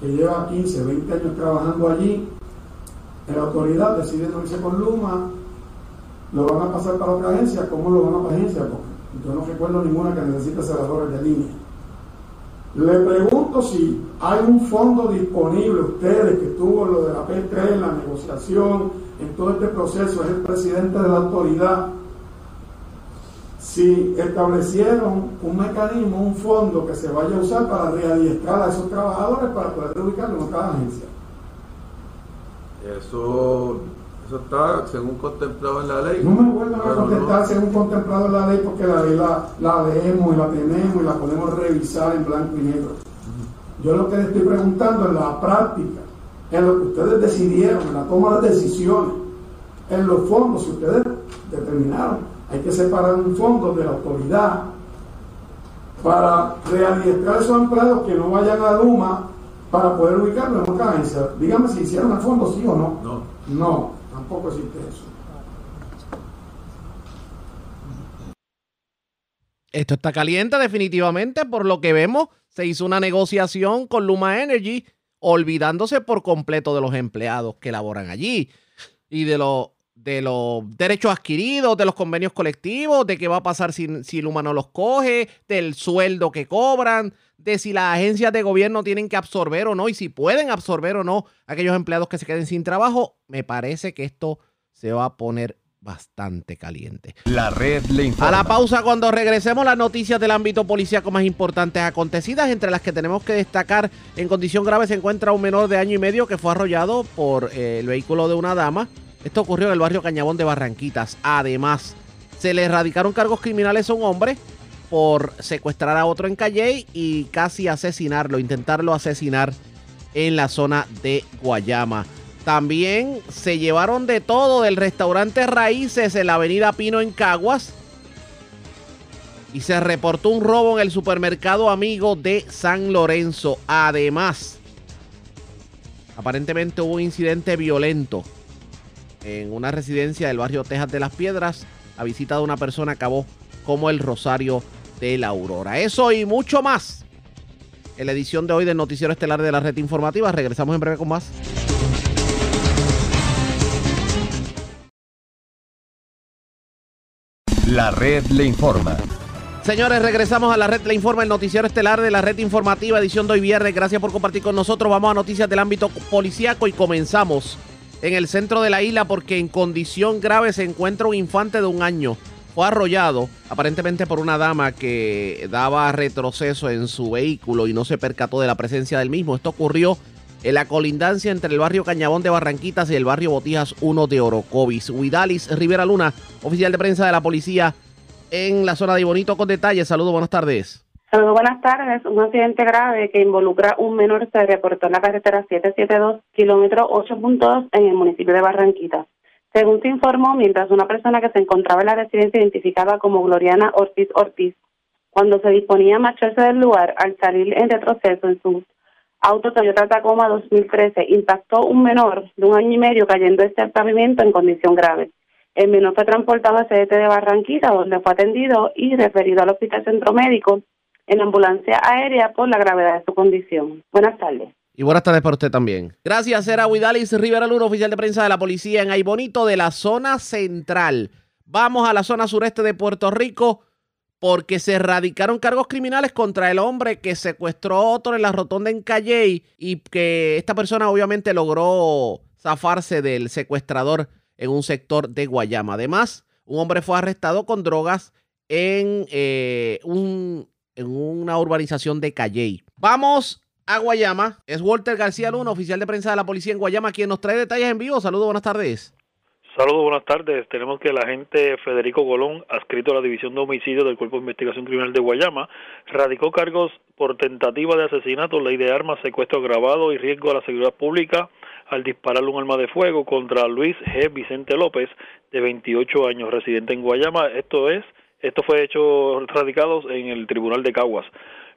que lleva 15, 20 años trabajando allí en la autoridad, decide no irse con Luma, lo van a pasar para otra agencia, ¿cómo lo van a para agencia? Porque yo no recuerdo ninguna que necesite cerradores de línea. Le pregunto si hay un fondo disponible, ustedes que estuvo lo de la P3, en la negociación, en todo este proceso, es el presidente de la autoridad, si establecieron un mecanismo, un fondo que se vaya a usar para readiestrar a esos trabajadores para poder ubicarlos en otra agencia. Eso eso está según contemplado en la ley. No me vuelvan a contestar según contemplado en la ley porque la ley la, la leemos y la tenemos y la podemos revisar en blanco y negro. Yo lo que le estoy preguntando en la práctica, en lo que ustedes decidieron, en la toma de decisiones, en los fondos, si ustedes determinaron, hay que separar un fondo de la autoridad para readiestrar a esos empleados que no vayan a Luma para poder ubicarlo en otra agencia. Dígame si hicieron el fondo, sí o no. No. No. Esto está caliente definitivamente, por lo que vemos, se hizo una negociación con Luma Energy, olvidándose por completo de los empleados que laboran allí y de, de los derechos adquiridos, de los convenios colectivos, de qué va a pasar si Luma no los coge, del sueldo que cobran, de si las agencias de gobierno tienen que absorber o no y si pueden absorber o no aquellos empleados que se queden sin trabajo, me parece que esto se va a poner bastante caliente. La red le informa. A la pausa cuando regresemos las noticias del ámbito policíaco más importantes acontecidas, entre las que tenemos que destacar en condición grave se encuentra un menor de año y medio que fue arrollado por eh, el vehículo de una dama. Esto ocurrió en el barrio Cañabón de Barranquitas. Además, se le erradicaron cargos criminales a un hombre por secuestrar a otro en Calle y casi asesinarlo, intentarlo asesinar en la zona de Guayama. También se llevaron de todo del restaurante Raíces en la avenida Pino en Caguas. Y se reportó un robo en el supermercado amigo de San Lorenzo. Además, aparentemente hubo un incidente violento en una residencia del barrio Tejas de las Piedras. La visita de una persona acabó como el Rosario de la Aurora. Eso y mucho más en la edición de hoy del Noticiero Estelar de la Red Informativa. Regresamos en breve con más. La red le informa. Señores, regresamos a la red Le Informa, el noticiero estelar de la red informativa, edición de hoy viernes. Gracias por compartir con nosotros. Vamos a noticias del ámbito policíaco y comenzamos en el centro de la isla porque en condición grave se encuentra un infante de un año. Fue arrollado aparentemente por una dama que daba retroceso en su vehículo y no se percató de la presencia del mismo. Esto ocurrió en la colindancia entre el barrio Cañabón de Barranquitas y el barrio Botijas 1 de Orocovis. Huidalis Rivera Luna, oficial de prensa de la policía en la zona de Bonito con detalles. Saludos, buenas tardes. Saludos, buenas tardes. Un accidente grave que involucra un menor se reportó en la carretera 772, kilómetro 8.2 en el municipio de Barranquitas. Según se informó, mientras una persona que se encontraba en la residencia identificada como Gloriana Ortiz Ortiz, cuando se disponía a marcharse del lugar, al salir en retroceso en su auto Toyota Tacoma 2013 impactó un menor de un año y medio cayendo este pavimento en condición grave. El menor fue transportado a CDT de Barranquita, donde fue atendido y referido al Hospital Centro Médico en ambulancia aérea por la gravedad de su condición. Buenas tardes. Y buenas tardes para usted también. Gracias, era Huidalis Rivera Luna, oficial de prensa de la policía en Aybonito de la zona central. Vamos a la zona sureste de Puerto Rico porque se erradicaron cargos criminales contra el hombre que secuestró a otro en la rotonda en Calley y que esta persona obviamente logró zafarse del secuestrador en un sector de Guayama. Además, un hombre fue arrestado con drogas en, eh, un, en una urbanización de Calley. Vamos a Guayama. Es Walter García Luna, oficial de prensa de la policía en Guayama, quien nos trae detalles en vivo. Saludos, buenas tardes. Saludos, buenas tardes. Tenemos que el agente Federico Colón, adscrito a la División de Homicidios del Cuerpo de Investigación Criminal de Guayama, radicó cargos por tentativa de asesinato, ley de armas, secuestro agravado y riesgo a la seguridad pública al dispararle un arma de fuego contra Luis G. Vicente López, de 28 años, residente en Guayama. Esto es, esto fue hecho radicados en el Tribunal de Caguas.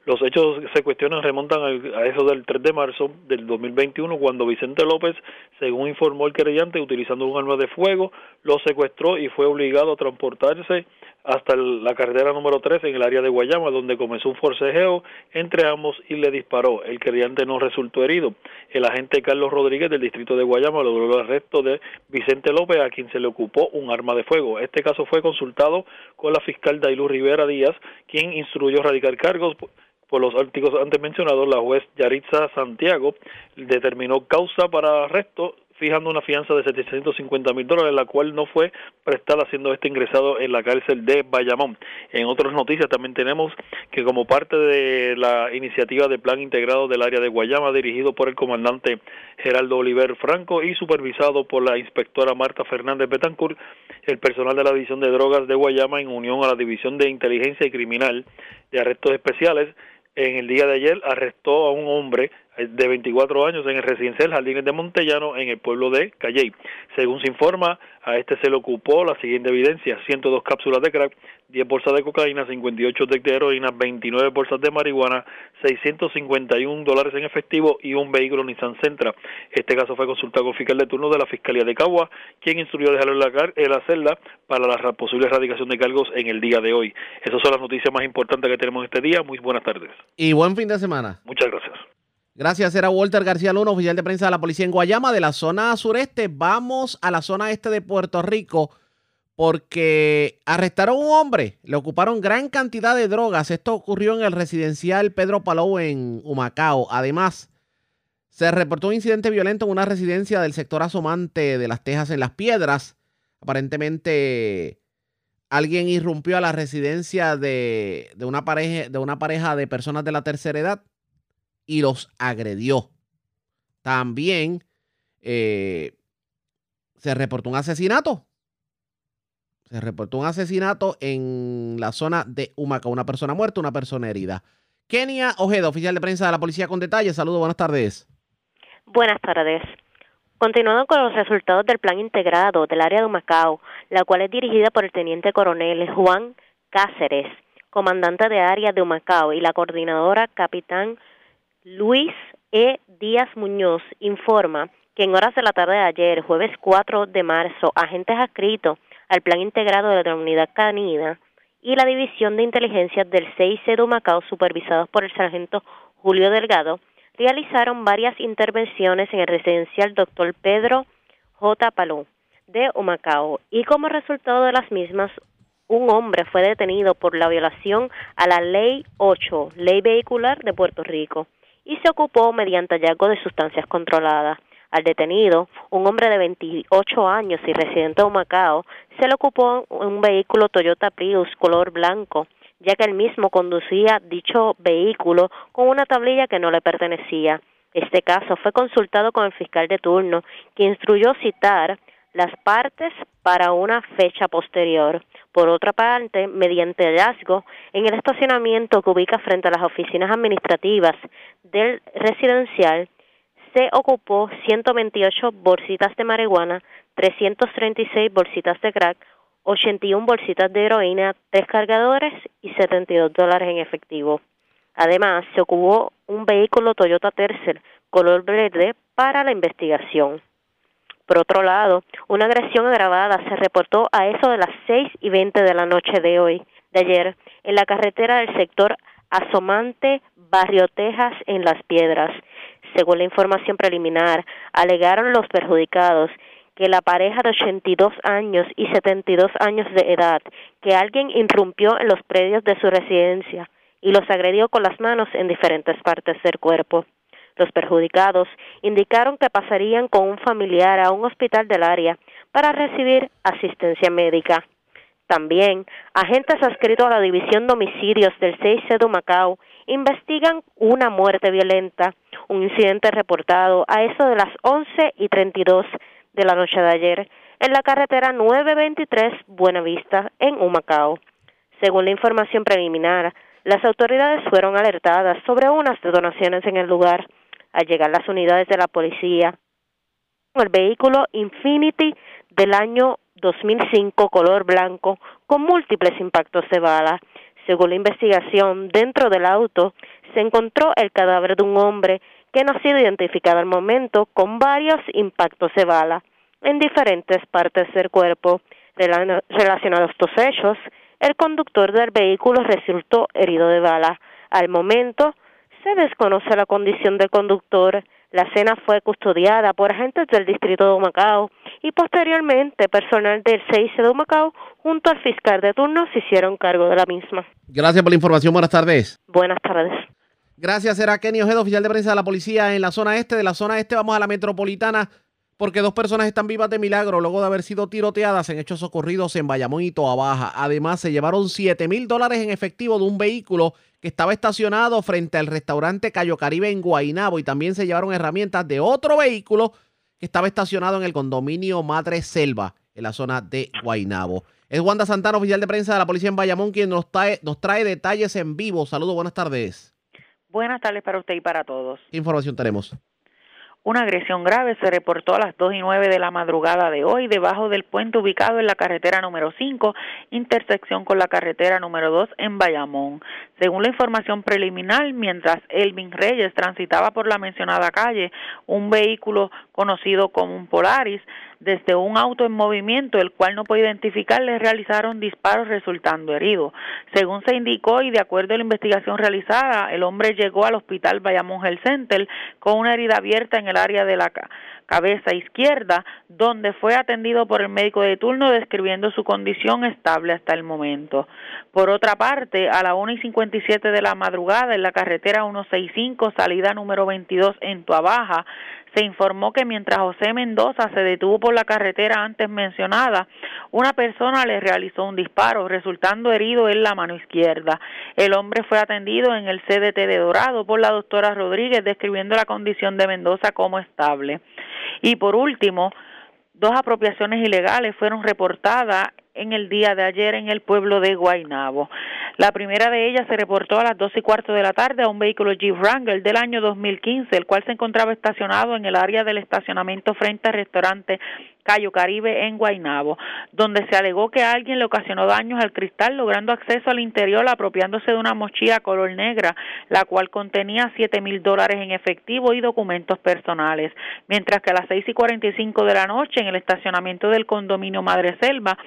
Los hechos se cuestionan remontan a eso del 3 de marzo del 2021, cuando Vicente López, según informó el querellante, utilizando un arma de fuego, lo secuestró y fue obligado a transportarse hasta la carretera número 3 en el área de Guayama, donde comenzó un forcejeo entre ambos y le disparó. El querellante no resultó herido. El agente Carlos Rodríguez del distrito de Guayama logró el arresto de Vicente López, a quien se le ocupó un arma de fuego. Este caso fue consultado con la fiscal Dailu Rivera Díaz, quien instruyó radicar cargos por los artículos antes mencionados, la juez Yaritza Santiago determinó causa para arresto fijando una fianza de 750 mil dólares, la cual no fue prestada siendo este ingresado en la cárcel de Bayamón. En otras noticias también tenemos que como parte de la iniciativa de plan integrado del área de Guayama, dirigido por el comandante Geraldo Oliver Franco y supervisado por la inspectora Marta Fernández Betancourt, el personal de la División de Drogas de Guayama, en unión a la División de Inteligencia y Criminal de Arrestos Especiales, en el día de ayer arrestó a un hombre de 24 años en el residencial Jardines de Montellano en el pueblo de Calley. Según se informa, a este se le ocupó la siguiente evidencia, 102 cápsulas de crack, 10 bolsas de cocaína, 58 de heroína, 29 bolsas de marihuana, 651 dólares en efectivo y un vehículo Nissan Sentra. Este caso fue consultado con fiscal de turno de la Fiscalía de Cagua, quien instruyó dejarlo en la, en la celda para la posible erradicación de cargos en el día de hoy. Esas son las noticias más importantes que tenemos este día. Muy buenas tardes. Y buen fin de semana. Muchas gracias. Gracias, era Walter García Luna, oficial de prensa de la policía en Guayama, de la zona sureste. Vamos a la zona este de Puerto Rico porque arrestaron a un hombre, le ocuparon gran cantidad de drogas. Esto ocurrió en el residencial Pedro Palou en Humacao. Además, se reportó un incidente violento en una residencia del sector asomante de las Tejas en Las Piedras. Aparentemente alguien irrumpió a la residencia de, de una pareja de personas de la tercera edad y los agredió. También eh, se reportó un asesinato. Se reportó un asesinato en la zona de Humaca. Una persona muerta, una persona herida. Kenia Ojeda, oficial de prensa de la policía con detalles. Saludos, buenas tardes. Buenas tardes. Continuando con los resultados del plan integrado del área de Humacao, la cual es dirigida por el teniente coronel Juan Cáceres, comandante de área de Humacao, y la coordinadora capitán Luis E. Díaz Muñoz, informa que en horas de la tarde de ayer, jueves 4 de marzo, agentes adscritos al plan integrado de la unidad canina y la división de inteligencia del 6 de Humacao, supervisados por el sargento Julio Delgado, realizaron varias intervenciones en el residencial Dr. Pedro J. Paló de Humacao y como resultado de las mismas, un hombre fue detenido por la violación a la Ley 8, Ley Vehicular de Puerto Rico, y se ocupó mediante hallazgo de sustancias controladas. Al detenido, un hombre de 28 años y residente de Humacao, se le ocupó un vehículo Toyota Prius color blanco ya que él mismo conducía dicho vehículo con una tablilla que no le pertenecía. Este caso fue consultado con el fiscal de turno, que instruyó citar las partes para una fecha posterior. Por otra parte, mediante hallazgo en el estacionamiento que ubica frente a las oficinas administrativas del residencial, se ocupó 128 bolsitas de marihuana, 336 bolsitas de crack, 81 bolsitas de heroína, tres cargadores y 72 dólares en efectivo. Además, se ocupó un vehículo Toyota Tercel color verde para la investigación. Por otro lado, una agresión agravada se reportó a eso de las 6 y 20 de la noche de hoy, de ayer, en la carretera del sector Asomante, Barrio Texas, en Las Piedras. Según la información preliminar, alegaron los perjudicados que la pareja de 82 años y 72 años de edad, que alguien irrumpió en los predios de su residencia y los agredió con las manos en diferentes partes del cuerpo. Los perjudicados indicaron que pasarían con un familiar a un hospital del área para recibir asistencia médica. También, agentes adscritos a la División de Homicidios del 6 de Macao investigan una muerte violenta, un incidente reportado a eso de las 11 y 32 de la noche de ayer en la carretera 923 Buenavista en Humacao. Según la información preliminar, las autoridades fueron alertadas sobre unas detonaciones en el lugar. Al llegar las unidades de la policía, el vehículo Infinity del año 2005 color blanco con múltiples impactos de bala. Según la investigación, dentro del auto se encontró el cadáver de un hombre que no ha sido identificado al momento con varios impactos de bala en diferentes partes del cuerpo. Relacionados a estos hechos, el conductor del vehículo resultó herido de bala. Al momento, se desconoce la condición del conductor. La escena fue custodiada por agentes del distrito de Humacao y posteriormente personal del 6 de Humacao junto al fiscal de turno se hicieron cargo de la misma. Gracias por la información. Buenas tardes. Buenas tardes. Gracias, era Kenny Ojeda, oficial de prensa de la policía en la zona este. De la zona este vamos a la metropolitana porque dos personas están vivas de milagro luego de haber sido tiroteadas en hechos ocurridos en Bayamón y Toa Baja. Además, se llevaron 7 mil dólares en efectivo de un vehículo que estaba estacionado frente al restaurante Cayo Caribe en Guainabo y también se llevaron herramientas de otro vehículo que estaba estacionado en el condominio Madre Selva en la zona de Guainabo. Es Wanda Santana, oficial de prensa de la policía en Bayamón, quien nos trae, nos trae detalles en vivo. Saludos, buenas tardes. Buenas tardes para usted y para todos. ¿Qué información tenemos? Una agresión grave se reportó a las 2 y 9 de la madrugada de hoy debajo del puente ubicado en la carretera número 5, intersección con la carretera número 2 en Bayamón. Según la información preliminar, mientras Elvin Reyes transitaba por la mencionada calle, un vehículo conocido como un Polaris desde un auto en movimiento, el cual no puede identificar, le realizaron disparos resultando herido. Según se indicó y de acuerdo a la investigación realizada, el hombre llegó al hospital Bayamón Health Center con una herida abierta en el área de la cabeza izquierda, donde fue atendido por el médico de turno describiendo su condición estable hasta el momento. Por otra parte, a la 1 y 57 de la madrugada en la carretera 165, salida número 22 en Tuabaja, se informó que mientras José Mendoza se detuvo por la carretera antes mencionada, una persona le realizó un disparo, resultando herido en la mano izquierda. El hombre fue atendido en el CDT de Dorado por la doctora Rodríguez, describiendo la condición de Mendoza como estable. Y por último, dos apropiaciones ilegales fueron reportadas en el día de ayer en el pueblo de Guaynabo. La primera de ellas se reportó a las dos y cuarto de la tarde a un vehículo Jeep Wrangler del año 2015, el cual se encontraba estacionado en el área del estacionamiento frente al restaurante Cayo Caribe en Guaynabo, donde se alegó que alguien le ocasionó daños al cristal logrando acceso al interior apropiándose de una mochila color negra, la cual contenía siete mil dólares en efectivo y documentos personales, mientras que a las seis y cuarenta y cinco de la noche en el estacionamiento del condominio Madre Selva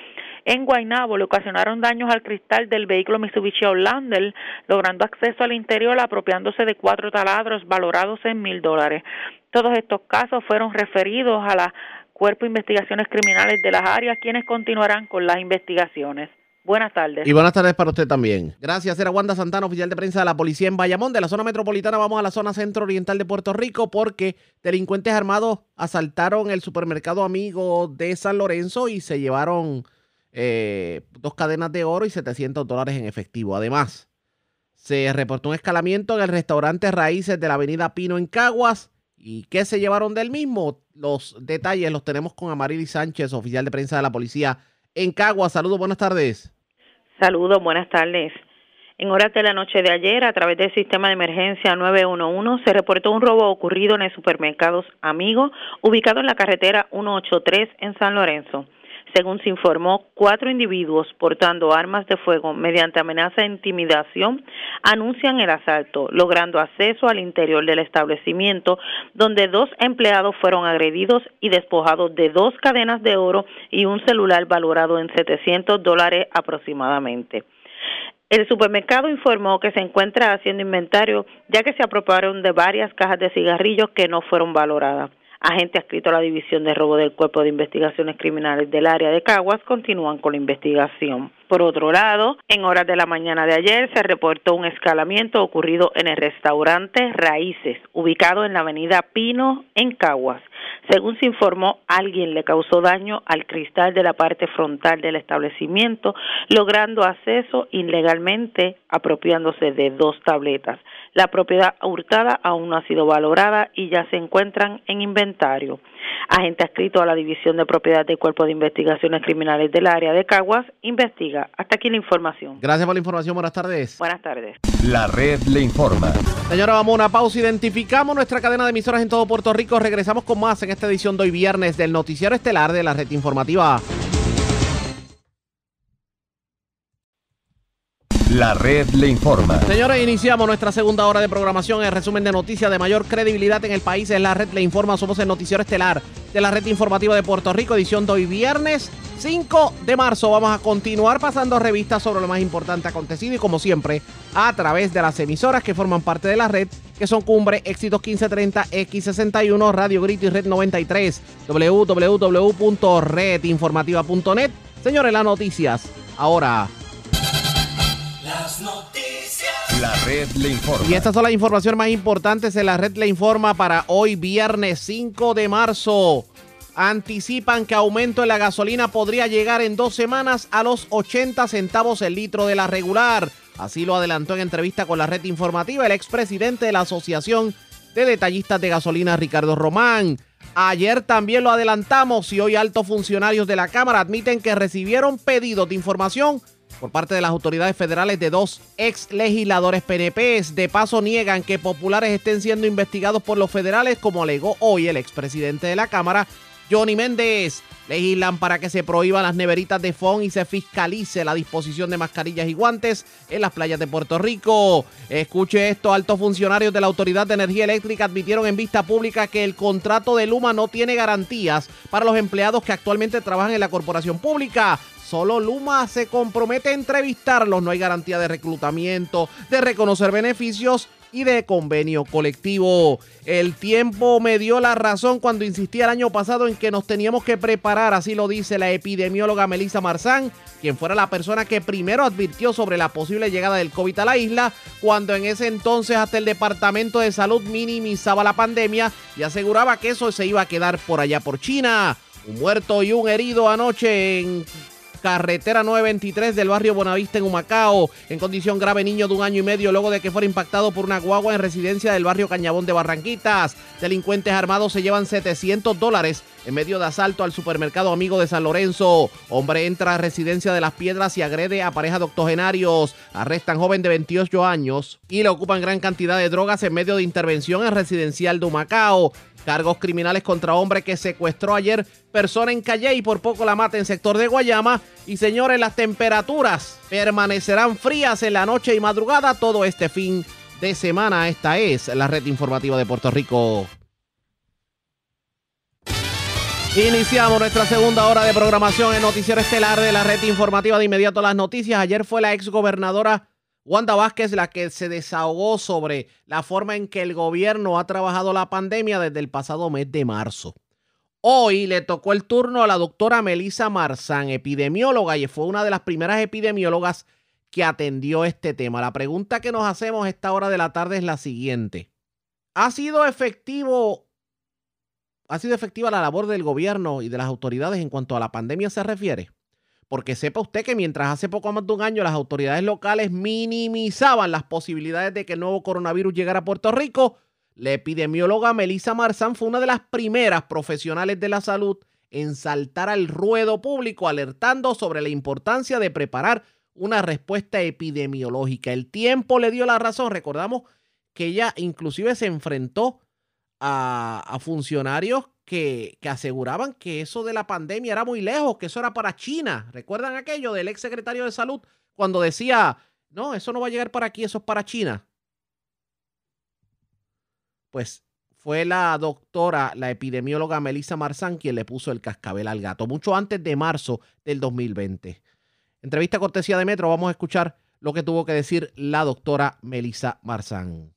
en Guaynabo le ocasionaron daños al cristal del vehículo Mitsubishi Outlander, logrando acceso al interior apropiándose de cuatro taladros valorados en mil dólares. Todos estos casos fueron referidos a la Cuerpo de Investigaciones Criminales de las áreas, quienes continuarán con las investigaciones. Buenas tardes. Y buenas tardes para usted también. Gracias, era Wanda Santana, oficial de prensa de la policía en Bayamón. De la zona metropolitana vamos a la zona centro-oriental de Puerto Rico porque delincuentes armados asaltaron el supermercado amigo de San Lorenzo y se llevaron eh, dos cadenas de oro y 700 dólares en efectivo. Además, se reportó un escalamiento en el restaurante Raíces de la avenida Pino en Caguas. ¿Y qué se llevaron del mismo? Los detalles los tenemos con Amarili Sánchez, oficial de prensa de la policía en Caguas. Saludos, buenas tardes. Saludos, buenas tardes. En horas de la noche de ayer, a través del sistema de emergencia 911, se reportó un robo ocurrido en el supermercado Amigo, ubicado en la carretera 183 en San Lorenzo. Según se informó, cuatro individuos portando armas de fuego mediante amenaza e intimidación anuncian el asalto, logrando acceso al interior del establecimiento, donde dos empleados fueron agredidos y despojados de dos cadenas de oro y un celular valorado en 700 dólares aproximadamente. El supermercado informó que se encuentra haciendo inventario ya que se apropiaron de varias cajas de cigarrillos que no fueron valoradas. Agentes adscritos a la División de Robo del Cuerpo de Investigaciones Criminales del área de Caguas continúan con la investigación. Por otro lado, en horas de la mañana de ayer se reportó un escalamiento ocurrido en el restaurante Raíces, ubicado en la avenida Pino, en Caguas. Según se informó, alguien le causó daño al cristal de la parte frontal del establecimiento, logrando acceso ilegalmente apropiándose de dos tabletas. La propiedad hurtada aún no ha sido valorada y ya se encuentran en inventario. Agente adscrito a la División de Propiedad del Cuerpo de Investigaciones Criminales del área de Caguas investiga. Hasta aquí la información. Gracias por la información. Buenas tardes. Buenas tardes. La red le informa. Señora, vamos a una pausa. Identificamos nuestra cadena de emisoras en todo Puerto Rico. Regresamos con más en esta edición de hoy viernes del Noticiero Estelar de la Red Informativa. La red le informa. Señores, iniciamos nuestra segunda hora de programación. El resumen de noticias de mayor credibilidad en el país es la red le informa. Somos el noticiero estelar de la red informativa de Puerto Rico, edición de hoy viernes 5 de marzo. Vamos a continuar pasando revistas sobre lo más importante acontecido y como siempre a través de las emisoras que forman parte de la red, que son Cumbre, Éxitos 1530, X61, Radio Grito y Red 93, www.redinformativa.net. Señores, las noticias ahora noticias. La red le informa. Y estas son las informaciones más importantes en la red le informa para hoy viernes 5 de marzo. Anticipan que aumento en la gasolina podría llegar en dos semanas a los 80 centavos el litro de la regular. Así lo adelantó en entrevista con la red informativa el expresidente de la Asociación de Detallistas de Gasolina, Ricardo Román. Ayer también lo adelantamos y hoy altos funcionarios de la Cámara admiten que recibieron pedidos de información por parte de las autoridades federales de dos ex legisladores PNP. De paso, niegan que populares estén siendo investigados por los federales, como alegó hoy el expresidente de la Cámara, Johnny Méndez. Legislan para que se prohíban las neveritas de FON y se fiscalice la disposición de mascarillas y guantes en las playas de Puerto Rico. Escuche esto, altos funcionarios de la Autoridad de Energía Eléctrica admitieron en vista pública que el contrato de Luma no tiene garantías para los empleados que actualmente trabajan en la corporación pública. Solo Luma se compromete a entrevistarlos. No hay garantía de reclutamiento, de reconocer beneficios y de convenio colectivo. El tiempo me dio la razón cuando insistí el año pasado en que nos teníamos que preparar, así lo dice la epidemióloga Melissa Marzán, quien fuera la persona que primero advirtió sobre la posible llegada del COVID a la isla, cuando en ese entonces hasta el Departamento de Salud minimizaba la pandemia y aseguraba que eso se iba a quedar por allá por China. Un muerto y un herido anoche en carretera 923 del barrio Bonavista en Humacao. En condición grave, niño de un año y medio luego de que fuera impactado por una guagua en residencia del barrio Cañabón de Barranquitas. Delincuentes armados se llevan 700 dólares en medio de asalto al supermercado amigo de San Lorenzo. Hombre entra a residencia de las piedras y agrede a pareja de octogenarios. Arrestan joven de 28 años y le ocupan gran cantidad de drogas en medio de intervención en residencial de Humacao. Cargos criminales contra hombre que secuestró ayer persona en Calle y por poco la mata en sector de Guayama. Y señores, las temperaturas permanecerán frías en la noche y madrugada todo este fin de semana. Esta es la red informativa de Puerto Rico. Iniciamos nuestra segunda hora de programación en Noticiero Estelar de la red informativa de inmediato las noticias. Ayer fue la ex gobernadora Wanda Vázquez la que se desahogó sobre la forma en que el gobierno ha trabajado la pandemia desde el pasado mes de marzo. Hoy le tocó el turno a la doctora Melissa Marzán, epidemióloga, y fue una de las primeras epidemiólogas que atendió este tema. La pregunta que nos hacemos esta hora de la tarde es la siguiente. ¿Ha sido efectivo ha sido efectiva la labor del gobierno y de las autoridades en cuanto a la pandemia se refiere? Porque sepa usted que mientras hace poco más de un año las autoridades locales minimizaban las posibilidades de que el nuevo coronavirus llegara a Puerto Rico, la epidemióloga Melissa Marzán fue una de las primeras profesionales de la salud en saltar al ruedo público alertando sobre la importancia de preparar una respuesta epidemiológica. El tiempo le dio la razón. Recordamos que ella inclusive se enfrentó a, funcionarios que, aseguraban que eso de la pandemia era muy lejos, que eso era para China. ¿Recuerdan aquello del ex secretario de salud cuando decía, no, eso no va a llegar para aquí, eso es para China? Pues fue la doctora, la epidemióloga Melissa Marzán quien le puso el cascabel al gato, mucho antes de marzo del 2020. Entrevista cortesía de Metro, vamos a escuchar lo que tuvo que decir la doctora Melissa Marzán.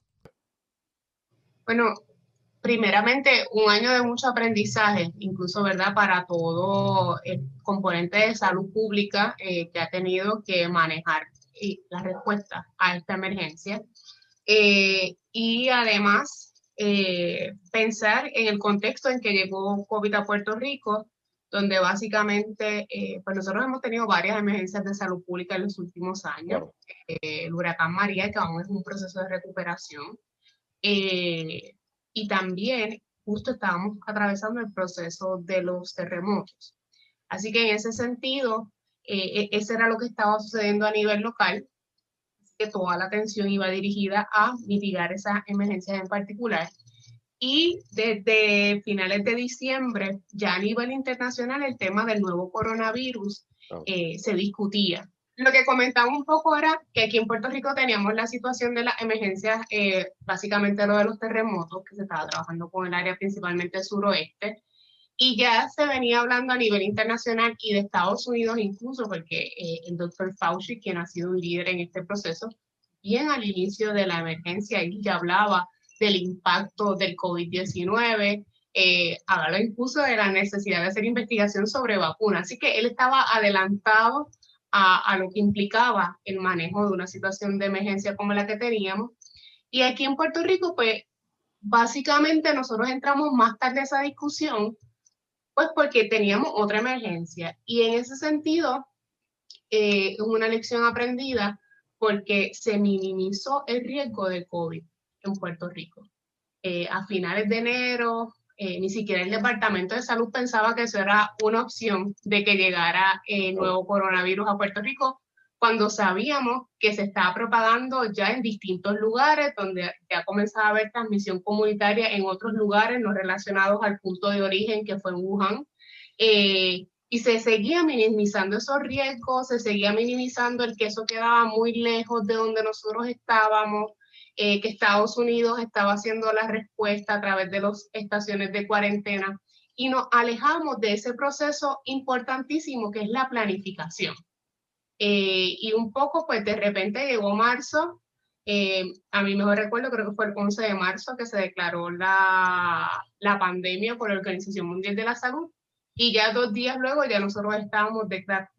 Bueno, primeramente un año de mucho aprendizaje, incluso, ¿verdad?, para todo el componente de salud pública eh, que ha tenido que manejar la respuesta a esta emergencia. Eh, y además, eh, pensar en el contexto en que llegó COVID a Puerto Rico, donde básicamente, pues nosotros hemos tenido varias emergencias de salud pública en los últimos años. el huracán María, que aún es un proceso de recuperación. Eh, y también justo estábamos atravesando el proceso de los terremotos. Así que en ese sentido, eh, e, ese era lo que estaba sucediendo a nivel local, que toda la atención iba dirigida a mitigar esas emergencias en particular. Y desde finales de diciembre, ya a nivel internacional, el tema del nuevo coronavirus eh, se discutía. Lo que comentamos un poco era que aquí en Puerto Rico teníamos la situación de las emergencias, eh, básicamente lo de los terremotos, que se estaba trabajando con el área principalmente suroeste, y ya se venía hablando a nivel internacional y de Estados Unidos incluso, porque eh, el doctor Fauci, quien ha sido un líder en este proceso, bien al inicio de la emergencia, él ya hablaba del impacto del COVID-19, eh, hablaba incluso de la necesidad de hacer investigación sobre vacunas. Así que él estaba adelantado a, lo que implicaba el manejo de una situación de emergencia como la que teníamos. Y aquí en Puerto Rico, pues básicamente nosotros entramos más tarde a esa discusión, pues porque teníamos otra emergencia. Y en ese sentido, eh, es una lección aprendida porque se minimizó el riesgo de COVID en Puerto Rico. Eh, a finales de enero, eh, ni siquiera el Departamento de Salud pensaba que eso era una opción de que llegara el nuevo coronavirus a Puerto Rico, cuando sabíamos que se estaba propagando ya en distintos lugares, donde ya comenzaba a haber transmisión comunitaria en otros lugares no relacionados al punto de origen que fue en Wuhan. Eh, y se seguía minimizando esos riesgos, se seguía minimizando el que eso quedaba muy lejos de donde nosotros estábamos, eh, que Estados Unidos estaba haciendo la respuesta a través de las estaciones de cuarentena y nos alejamos de ese proceso importantísimo que es la planificación. Eh, y un poco, pues de repente llegó marzo Eh, a mí mejor recuerdo, creo que fue el 11 de marzo que se declaró la, la pandemia por la Organización Mundial de la Salud y ya dos días luego ya nosotros estábamos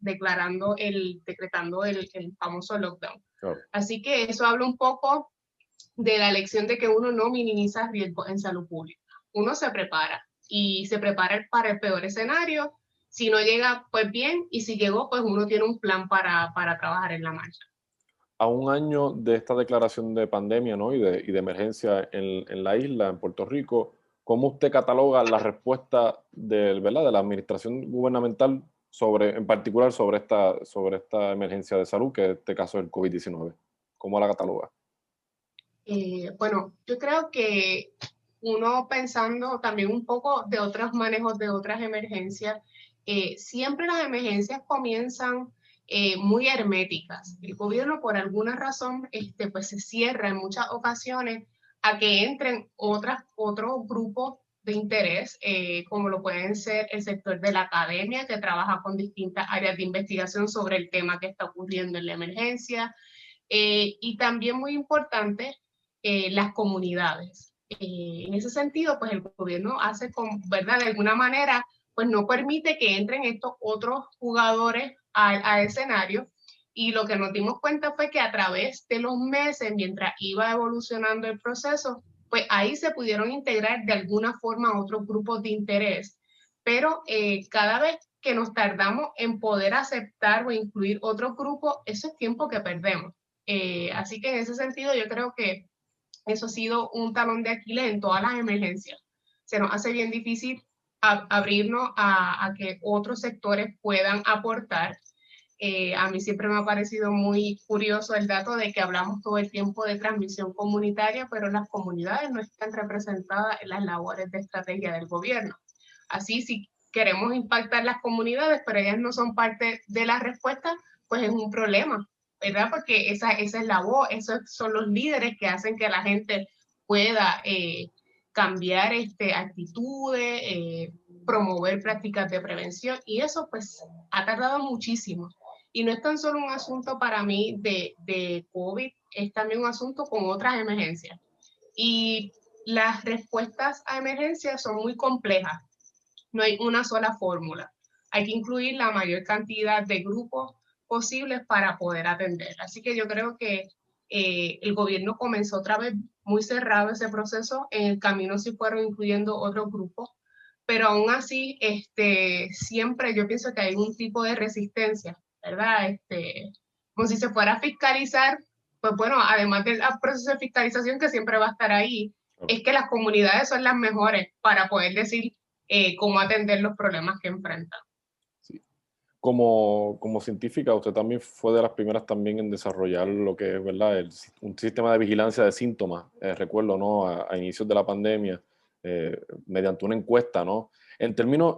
declarando el, decretando el, el famoso lockdown. Así que eso habla un poco de la lección de que uno no minimiza riesgos en salud pública. Uno se prepara y se prepara para el peor escenario. Si no llega, pues bien, y si llegó, pues uno tiene un plan para, para trabajar en la marcha. A un año de esta declaración de pandemia ¿no? y, de, y de emergencia en, en la isla, en Puerto Rico, ¿Cómo usted cataloga la respuesta del, ¿verdad? de la administración gubernamental sobre, en particular sobre esta, sobre esta emergencia de salud, que es este caso del COVID-19? ¿Cómo la cataloga? Eh, bueno, yo creo que uno pensando también un poco de otros manejos de otras emergencias, eh, siempre las emergencias comienzan eh, muy herméticas. El gobierno por alguna razón este, pues se cierra en muchas ocasiones a que entren otras, otros grupos de interés, eh, como lo pueden ser el sector de la academia, que trabaja con distintas áreas de investigación sobre el tema que está ocurriendo en la emergencia, eh, y también muy importante, eh, las comunidades. en ese sentido, pues el gobierno hace, con, ¿verdad? De alguna manera, pues no permite que entren estos otros jugadores al escenario y lo que nos dimos cuenta fue que a través de los meses, mientras iba evolucionando el proceso, pues ahí se pudieron integrar de alguna forma otros grupos de interés. Pero eh, cada vez que nos tardamos en poder aceptar o incluir otros grupos, eso es tiempo que perdemos. Eh, así que en ese sentido yo creo que eso ha sido un talón de Aquiles en todas las emergencias. Se nos hace bien difícil abrirnos a, a que otros sectores puedan aportar eh, a mí siempre me ha parecido muy curioso el dato de que hablamos todo el tiempo de transmisión comunitaria, pero las comunidades no están representadas en las labores de estrategia del gobierno. Así, si queremos impactar las comunidades, pero ellas no son parte de la respuesta, pues es un problema, ¿verdad? Porque esa, esa es la voz, esos son los líderes que hacen que la gente pueda eh, cambiar este, actitudes, eh, promover prácticas de prevención y eso pues ha tardado muchísimo. Y no es tan solo un asunto para mí de, de COVID, es también un asunto con otras emergencias. Y las respuestas a emergencias son muy complejas. No hay una sola fórmula. Hay que incluir la mayor cantidad de grupos posibles para poder atender. Así que yo creo que eh, el gobierno comenzó otra vez muy cerrado ese proceso. En el camino sí fueron incluyendo otros grupos, pero aún así, este, siempre yo pienso que hay un tipo de resistencia ¿verdad? Este, como si se fuera a fiscalizar, pues bueno, además del proceso de fiscalización que siempre va a estar ahí, es que las comunidades son las mejores para poder decir eh, cómo atender los problemas que enfrentan. Como, como científica, usted también fue de las primeras también en desarrollar lo que es, ¿verdad? El, un sistema de vigilancia de síntomas, eh, recuerdo, ¿no? A, a, inicios de la pandemia, eh, mediante una encuesta, ¿no? En términos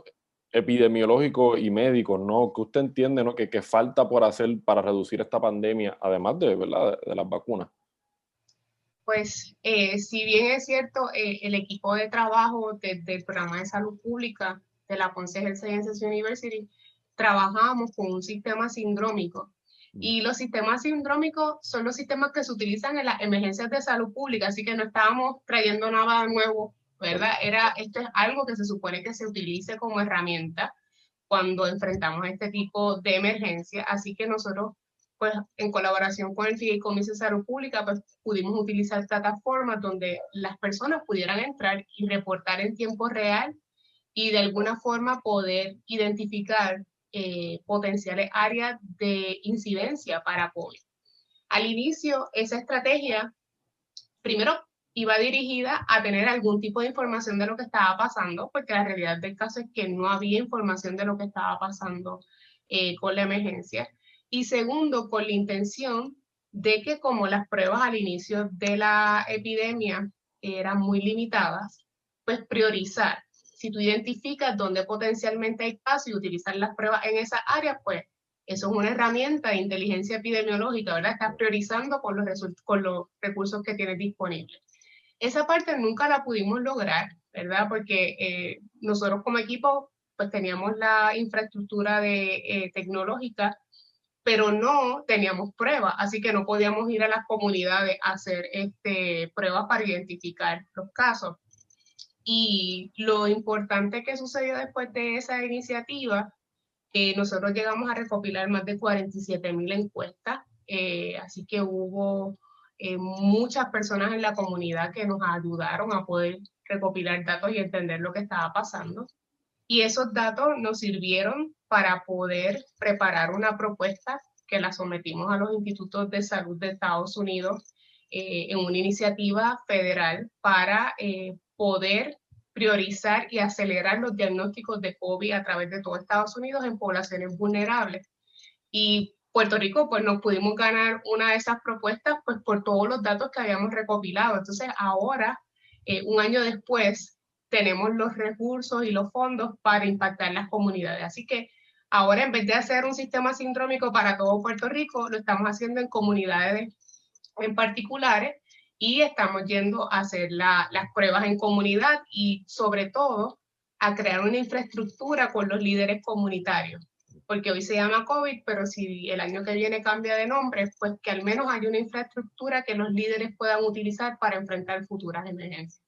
epidemiológico y médico, ¿no? ¿Qué usted entiende, ¿no? Que, que, falta por hacer para reducir esta pandemia, además de, ¿verdad? de, de las vacunas? Pues, eh, si bien es cierto, eh, el equipo de trabajo del de programa de salud pública de la Ponce Health Sciences University, trabajamos con un sistema sindrómico. Y los sistemas sindrómicos son los sistemas que se utilizan en las emergencias de salud pública, así que no estábamos trayendo nada nuevo ¿verdad? Era, esto es algo que se supone que se utilice como herramienta cuando enfrentamos este tipo de emergencia, así que nosotros, pues, en colaboración con el Fideicomiso de Salud Pública, pues, pudimos utilizar plataformas donde las personas pudieran entrar y reportar en tiempo real y de alguna forma poder identificar eh, potenciales áreas de incidencia para COVID. Al inicio, esa estrategia, primero iba dirigida a tener algún tipo de información de lo que estaba pasando, porque la realidad del caso es que no había información de lo que estaba pasando eh, con la emergencia. Y segundo, con la intención de que como las pruebas al inicio de la epidemia eran muy limitadas, pues priorizar. Si tú identificas dónde potencialmente hay casos y utilizar las pruebas en esa área, pues eso es una herramienta de inteligencia epidemiológica, ¿verdad? Estás priorizando con los, con los recursos que tienes disponibles. Esa parte nunca la pudimos lograr, ¿verdad? Porque eh, nosotros como equipo pues teníamos la infraestructura de, eh, tecnológica, pero no teníamos pruebas, así que no podíamos ir a las comunidades a hacer este, pruebas para identificar los casos. Y lo importante que sucedió después de esa iniciativa, eh, nosotros llegamos a recopilar más de 47 mil encuestas, eh, así que hubo eh, muchas personas en la comunidad que nos ayudaron a poder recopilar datos y entender lo que estaba pasando. Y esos datos nos sirvieron para poder preparar una propuesta que la sometimos a los institutos de salud de Estados Unidos eh, en una iniciativa federal para eh, poder priorizar y acelerar los diagnósticos de COVID a través de todo Estados Unidos en poblaciones vulnerables. Y Puerto Rico, pues nos pudimos ganar una de esas propuestas, pues por todos los datos que habíamos recopilado. Entonces, ahora, eh, un año después, tenemos los recursos y los fondos para impactar las comunidades. Así que ahora en vez de hacer un sistema sindrómico para todo Puerto Rico, lo estamos haciendo en comunidades en particulares y estamos yendo a hacer las pruebas en comunidad y sobre todo a crear una infraestructura con los líderes comunitarios. Porque hoy se llama COVID, pero si el año que viene cambia de nombre, pues que al menos haya una infraestructura que los líderes puedan utilizar para enfrentar futuras emergencias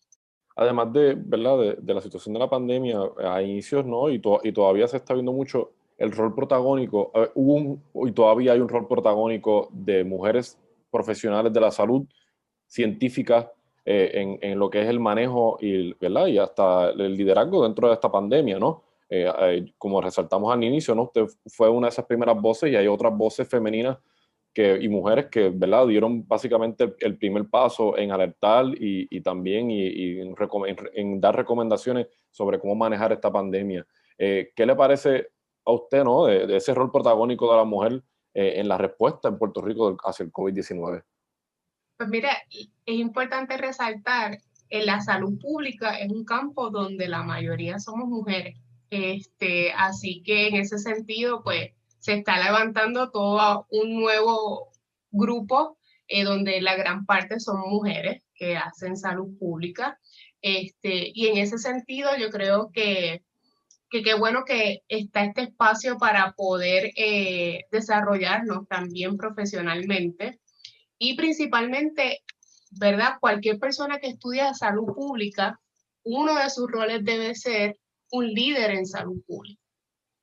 además de, ¿verdad? De, la situación de la pandemia, a inicios no, y, y todavía se está viendo mucho el rol protagónico, hubo un, y todavía hay un rol protagónico de mujeres profesionales de la salud, científicas, eh, en, en, lo que es el manejo y, ¿verdad? y hasta el liderazgo dentro de esta pandemia, ¿no? Eh, eh, como resaltamos al inicio, ¿no? Usted fue una de esas primeras voces y hay otras voces femeninas que, y mujeres que ¿verdad? dieron básicamente el primer paso en alertar y, y también y, en, dar recomendaciones sobre cómo manejar esta pandemia. Eh, ¿Qué le parece a usted ¿no? de, ese rol protagónico de la mujer eh, en la respuesta en Puerto Rico hacia el COVID-19? Pues mira, es importante resaltar, en la salud pública es un campo donde la mayoría somos mujeres. Este, así que en ese sentido, pues se está levantando todo un nuevo grupo eh, donde la gran parte son mujeres que hacen salud pública. Este, y en ese sentido yo creo que qué bueno que está este espacio para poder eh, desarrollarnos también profesionalmente y principalmente, ¿verdad? Cualquier persona que estudia salud pública, uno de sus roles debe ser un líder en salud pública.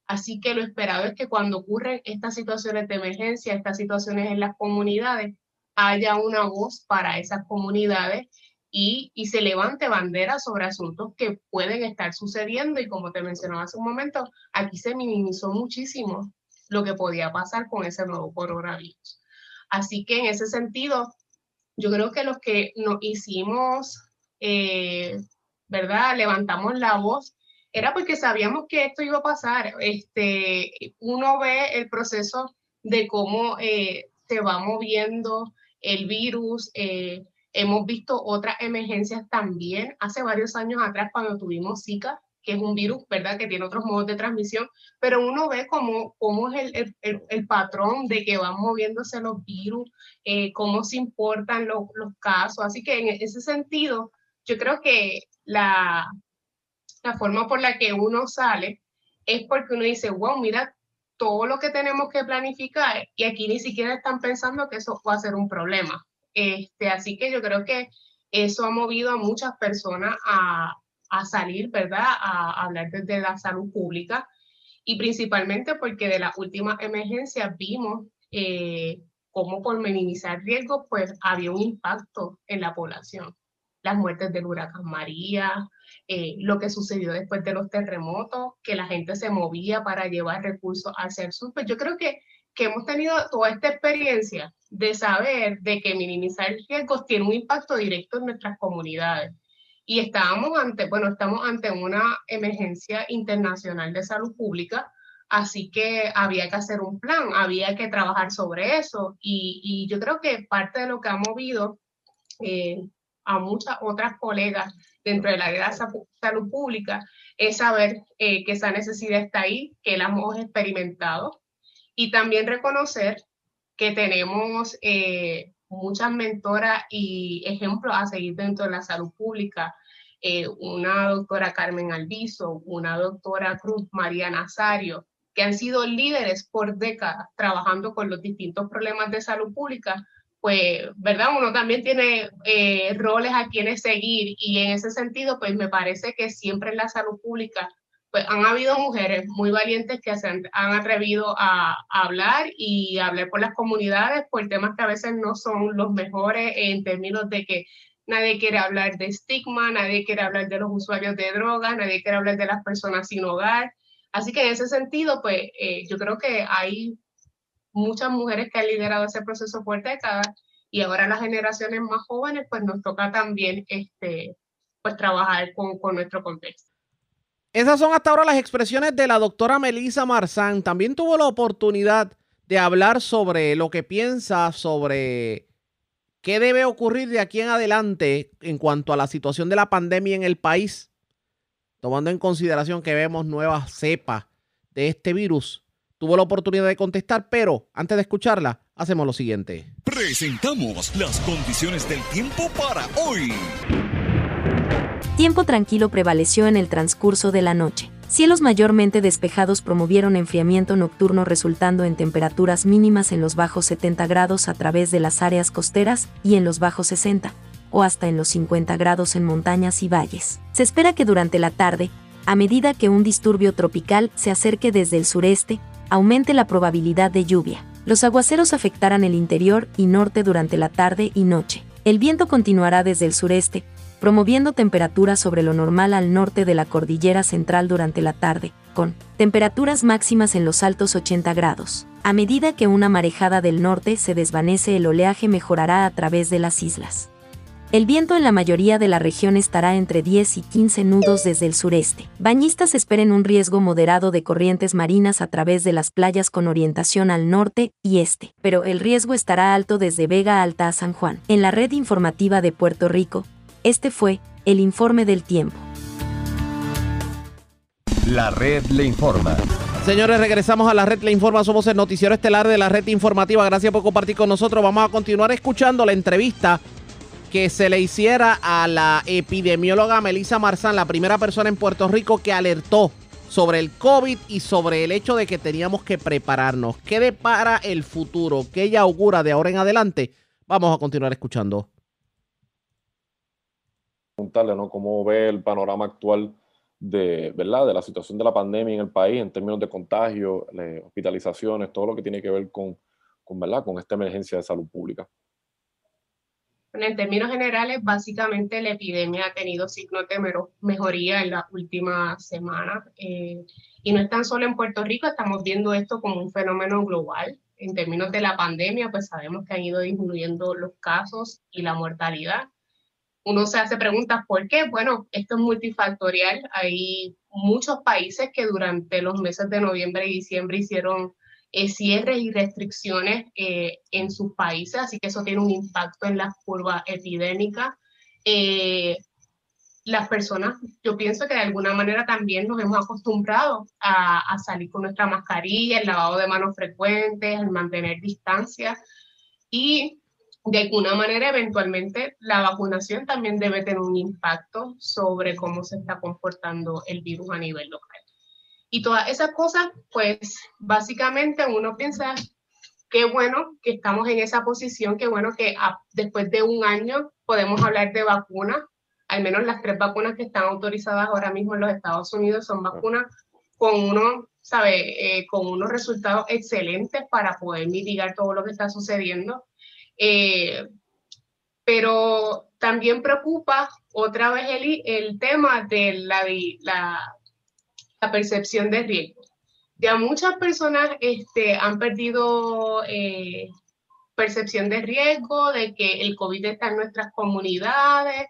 Así que lo esperado es que cuando ocurren estas situaciones de emergencia, estas situaciones en las comunidades, haya una voz para esas comunidades y, se levante bandera sobre asuntos que pueden estar sucediendo. Y como te mencionaba hace un momento, aquí se minimizó muchísimo lo que podía pasar con ese nuevo coronavirus. Así que en ese sentido, yo creo que los que nos hicimos, eh, ¿verdad? Levantamos la voz era porque sabíamos que esto iba a pasar. Este, uno ve el proceso de cómo eh, se va moviendo el virus. Eh, hemos visto otras emergencias también. Hace varios años atrás, cuando tuvimos Zika, que es un virus, ¿verdad? Que tiene otros modos de transmisión, pero uno ve cómo, cómo es el, el, el patrón de que van moviéndose los virus, eh, cómo se importan los, los casos. Así que en ese sentido, yo creo que la, la forma por la que uno sale es porque uno dice, wow, mira todo lo que tenemos que planificar y aquí ni siquiera están pensando que eso va a ser un problema. Este, así que yo creo que eso ha movido a muchas personas a, a salir, ¿verdad? A, hablar desde la salud pública y principalmente porque de las últimas emergencias vimos eh, cómo por minimizar riesgos, pues había un impacto en la población. Las muertes del huracán María, eh, lo que sucedió después de los terremotos, que la gente se movía para llevar recursos hacia el sur. Pues yo creo que, que hemos tenido toda esta experiencia de saber de que minimizar riesgos tiene un impacto directo en nuestras comunidades. Y estábamos ante, bueno, estamos ante una emergencia internacional de salud pública, así que había que hacer un plan, había que trabajar sobre eso. Y, y yo creo que parte de lo que ha movido eh, a muchas otras colegas dentro de la área de salud pública es saber eh, que esa necesidad está ahí, que la hemos experimentado y también reconocer que tenemos eh, muchas mentoras y ejemplos a seguir dentro de la salud pública. Eh, una doctora Carmen Alviso, una doctora Cruz María Nazario, que han sido líderes por décadas trabajando con los distintos problemas de salud pública, pues, ¿verdad? Uno también tiene eh, roles a quienes seguir y en ese sentido, pues me parece que siempre en la salud pública, pues han habido mujeres muy valientes que se han, atrevido a, hablar y hablar por las comunidades por temas que a veces no son los mejores en términos de que nadie quiere hablar de estigma, nadie quiere hablar de los usuarios de drogas, nadie quiere hablar de las personas sin hogar. Así que en ese sentido, pues eh, yo creo que hay muchas mujeres que han liderado ese proceso por décadas y ahora las generaciones más jóvenes, pues nos toca también este, pues trabajar con, con nuestro contexto. Esas son hasta ahora las expresiones de la doctora Melissa Marzán. También tuvo la oportunidad de hablar sobre lo que piensa sobre qué debe ocurrir de aquí en adelante en cuanto a la situación de la pandemia en el país, tomando en consideración que vemos nuevas cepas de este virus tuvo la oportunidad de contestar, pero antes de escucharla, hacemos lo siguiente. Presentamos las condiciones del tiempo para hoy. Tiempo tranquilo prevaleció en el transcurso de la noche. Cielos mayormente despejados promovieron enfriamiento nocturno resultando en temperaturas mínimas en los bajos 70 grados a través de las áreas costeras y en los bajos 60, o hasta en los 50 grados en montañas y valles. Se espera que durante la tarde, a medida que un disturbio tropical se acerque desde el sureste, aumente la probabilidad de lluvia. Los aguaceros afectarán el interior y norte durante la tarde y noche. El viento continuará desde el sureste, promoviendo temperaturas sobre lo normal al norte de la cordillera central durante la tarde, con temperaturas máximas en los altos 80 grados. A medida que una marejada del norte se desvanece, el oleaje mejorará a través de las islas. El viento en la mayoría de la región estará entre 10 y 15 nudos desde el sureste. Bañistas esperen un riesgo moderado de corrientes marinas a través de las playas con orientación al norte y este, pero el riesgo estará alto desde Vega Alta a San Juan. En la red informativa de Puerto Rico, este fue el informe del tiempo. La red le informa. Señores, regresamos a la red Le Informa. Somos el noticiero estelar de la red informativa. Gracias por compartir con nosotros. Vamos a continuar escuchando la entrevista que se le hiciera a la epidemióloga Melissa Marzán, la primera persona en Puerto Rico que alertó sobre el COVID y sobre el hecho de que teníamos que prepararnos. ¿Qué depara el futuro? ¿Qué ella augura de ahora en adelante? Vamos a continuar escuchando. Preguntarle, ¿no? ¿Cómo ve el panorama actual de, ¿verdad? de la situación de la pandemia en el país en términos de contagio, hospitalizaciones, todo lo que tiene que ver con, con, ¿verdad? con esta emergencia de salud pública? En términos generales, básicamente la epidemia ha tenido signos de mejoría en las últimas semanas. Eh, y no es tan solo en Puerto Rico, estamos viendo esto como un fenómeno global. En términos de la pandemia, pues sabemos que han ido disminuyendo los casos y la mortalidad. Uno se hace preguntas, ¿por qué? Bueno, esto es multifactorial. Hay muchos países que durante los meses de noviembre y diciembre hicieron eh, cierres y restricciones eh, en sus países, así que eso tiene un impacto en la curva epidémica. Eh, las personas, yo pienso que de alguna manera también nos hemos acostumbrado a, a, salir con nuestra mascarilla, el lavado de manos frecuentes, el mantener distancia y de alguna manera eventualmente la vacunación también debe tener un impacto sobre cómo se está comportando el virus a nivel local. Y todas esas cosas, pues básicamente uno piensa, qué bueno que estamos en esa posición, qué bueno que después de un año podemos hablar de vacunas, al menos las tres vacunas que están autorizadas ahora mismo en los Estados Unidos son vacunas con uno, sabe, eh, con unos resultados excelentes para poder mitigar todo lo que está sucediendo. Eh, pero también preocupa otra vez el, el tema de la, la la percepción de riesgo. Ya muchas personas este, han perdido eh, percepción de riesgo, de que el COVID está en nuestras comunidades.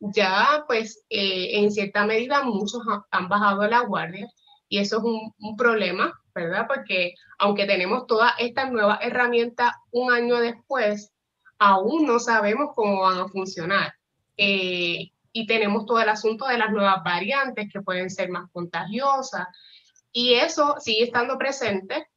Ya, pues, eh, en cierta medida muchos han bajado la guardia y eso es un, problema, ¿verdad? Porque aunque tenemos todas estas nuevas herramientas un año después, aún no sabemos cómo van a funcionar. Eh, y tenemos todo el asunto de las nuevas variantes que pueden ser más contagiosas y eso sigue estando presente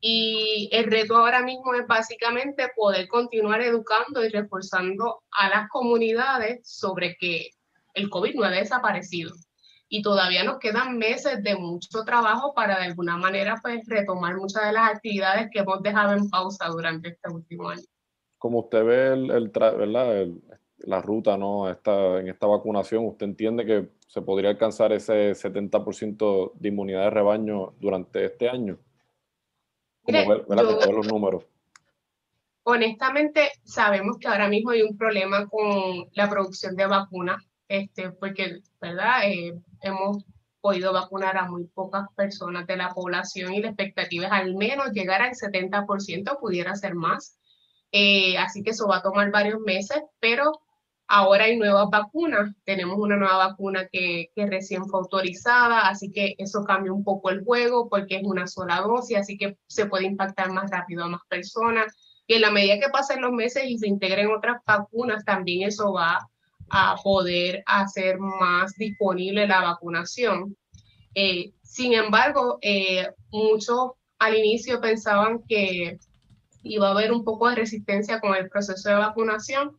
y el reto ahora mismo es básicamente poder continuar educando y reforzando a las comunidades sobre que el COVID no ha desaparecido y todavía nos quedan meses de mucho trabajo para de alguna manera pues retomar muchas de las actividades que hemos dejado en pausa durante este último año. Como usted ve el, el, ¿verdad? la ruta ¿no? esta, en esta vacunación, ¿usted entiende que se podría alcanzar ese 70% de inmunidad de rebaño durante este año? Como los números. Honestamente, sabemos que ahora mismo hay un problema con la producción de vacunas, este, porque, ¿verdad? Eh, hemos podido vacunar a muy pocas personas de la población y la expectativa es al menos llegar al 70%, pudiera ser más. Eh, así que eso va a tomar varios meses, pero Ahora hay nuevas vacunas, tenemos una nueva vacuna que, recién fue autorizada, así que eso cambia un poco el juego porque es una sola dosis, así que se puede impactar más rápido a más personas. Y en la medida que pasen los meses y se integren otras vacunas, también eso va a poder hacer más disponible la vacunación. Eh, sin embargo, eh, muchos al inicio pensaban que iba a haber un poco de resistencia con el proceso de vacunación,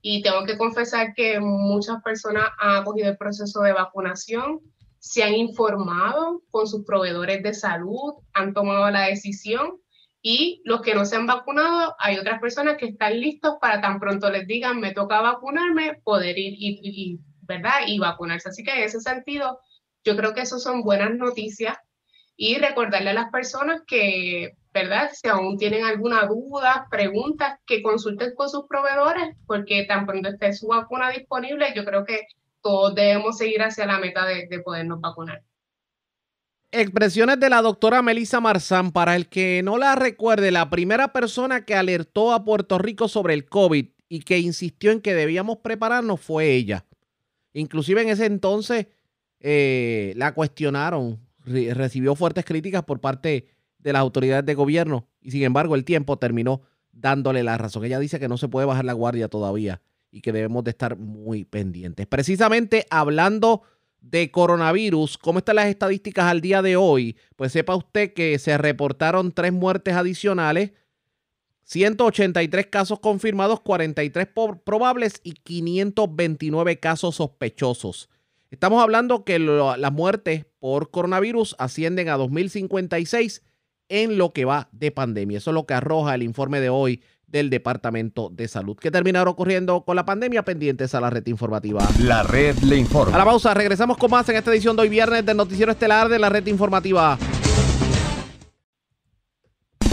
y tengo que confesar que muchas personas han cogido el proceso de vacunación, se han informado con sus proveedores de salud, han tomado la decisión y los que no se han vacunado, hay otras personas que están listos para tan pronto les digan me toca vacunarme, poder ir y, ¿verdad? y vacunarse. Así que en ese sentido, yo creo que eso son buenas noticias y recordarle a las personas que ¿verdad? Si aún tienen alguna duda, preguntas, que consulten con sus proveedores, porque tan pronto esté su vacuna disponible, yo creo que todos debemos seguir hacia la meta de, de podernos vacunar. Expresiones de la doctora Melissa Marzán. Para el que no la recuerde, la primera persona que alertó a Puerto Rico sobre el COVID y que insistió en que debíamos prepararnos fue ella. Inclusive en ese entonces eh, la cuestionaron, recibió fuertes críticas por parte de las autoridades de gobierno y sin embargo el tiempo terminó dándole la razón. Ella dice que no se puede bajar la guardia todavía y que debemos de estar muy pendientes. Precisamente hablando de coronavirus, ¿cómo están las estadísticas al día de hoy? Pues sepa usted que se reportaron tres muertes adicionales, 183 casos confirmados, 43 probables y 529 casos sospechosos. Estamos hablando que las muertes por coronavirus ascienden a 2056 en lo que va de pandemia. Eso es lo que arroja el informe de hoy del Departamento de Salud. ¿Qué terminará ocurriendo con la pandemia? Pendientes a la red informativa. La red le informa. A la pausa, regresamos con más en esta edición de hoy viernes del Noticiero Estelar de la red informativa.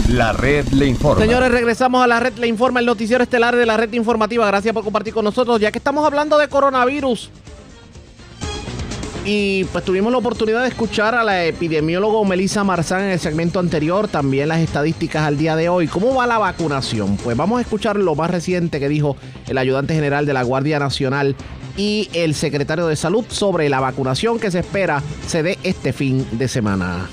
La red le informa. Señores, regresamos a la red le informa, el noticiero estelar de la red informativa. Gracias por compartir con nosotros. Ya que estamos hablando de coronavirus, y pues tuvimos la oportunidad de escuchar a la epidemiólogo Melissa Marzán en el segmento anterior, también las estadísticas al día de hoy. ¿Cómo va la vacunación? Pues vamos a escuchar lo más reciente que dijo el ayudante general de la Guardia Nacional y el secretario de Salud sobre la vacunación que se espera se dé este fin de semana.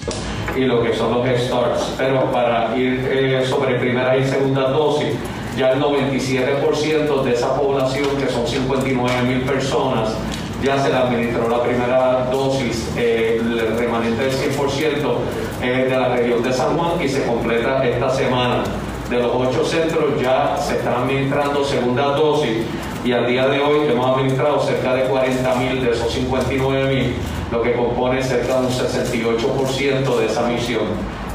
Y lo que son los starts, pero para ir eh, sobre primera y segunda dosis, ya el 97% de esa población, que son 59 mil personas, ya se le administró la primera dosis, eh, el remanente del 100% de la región de San Juan y se completa esta semana. De los ocho centros ya se están administrando segunda dosis y al día de hoy hemos administrado cerca de 40.000 de esos 59.000, lo que compone cerca de un 68% de esa misión.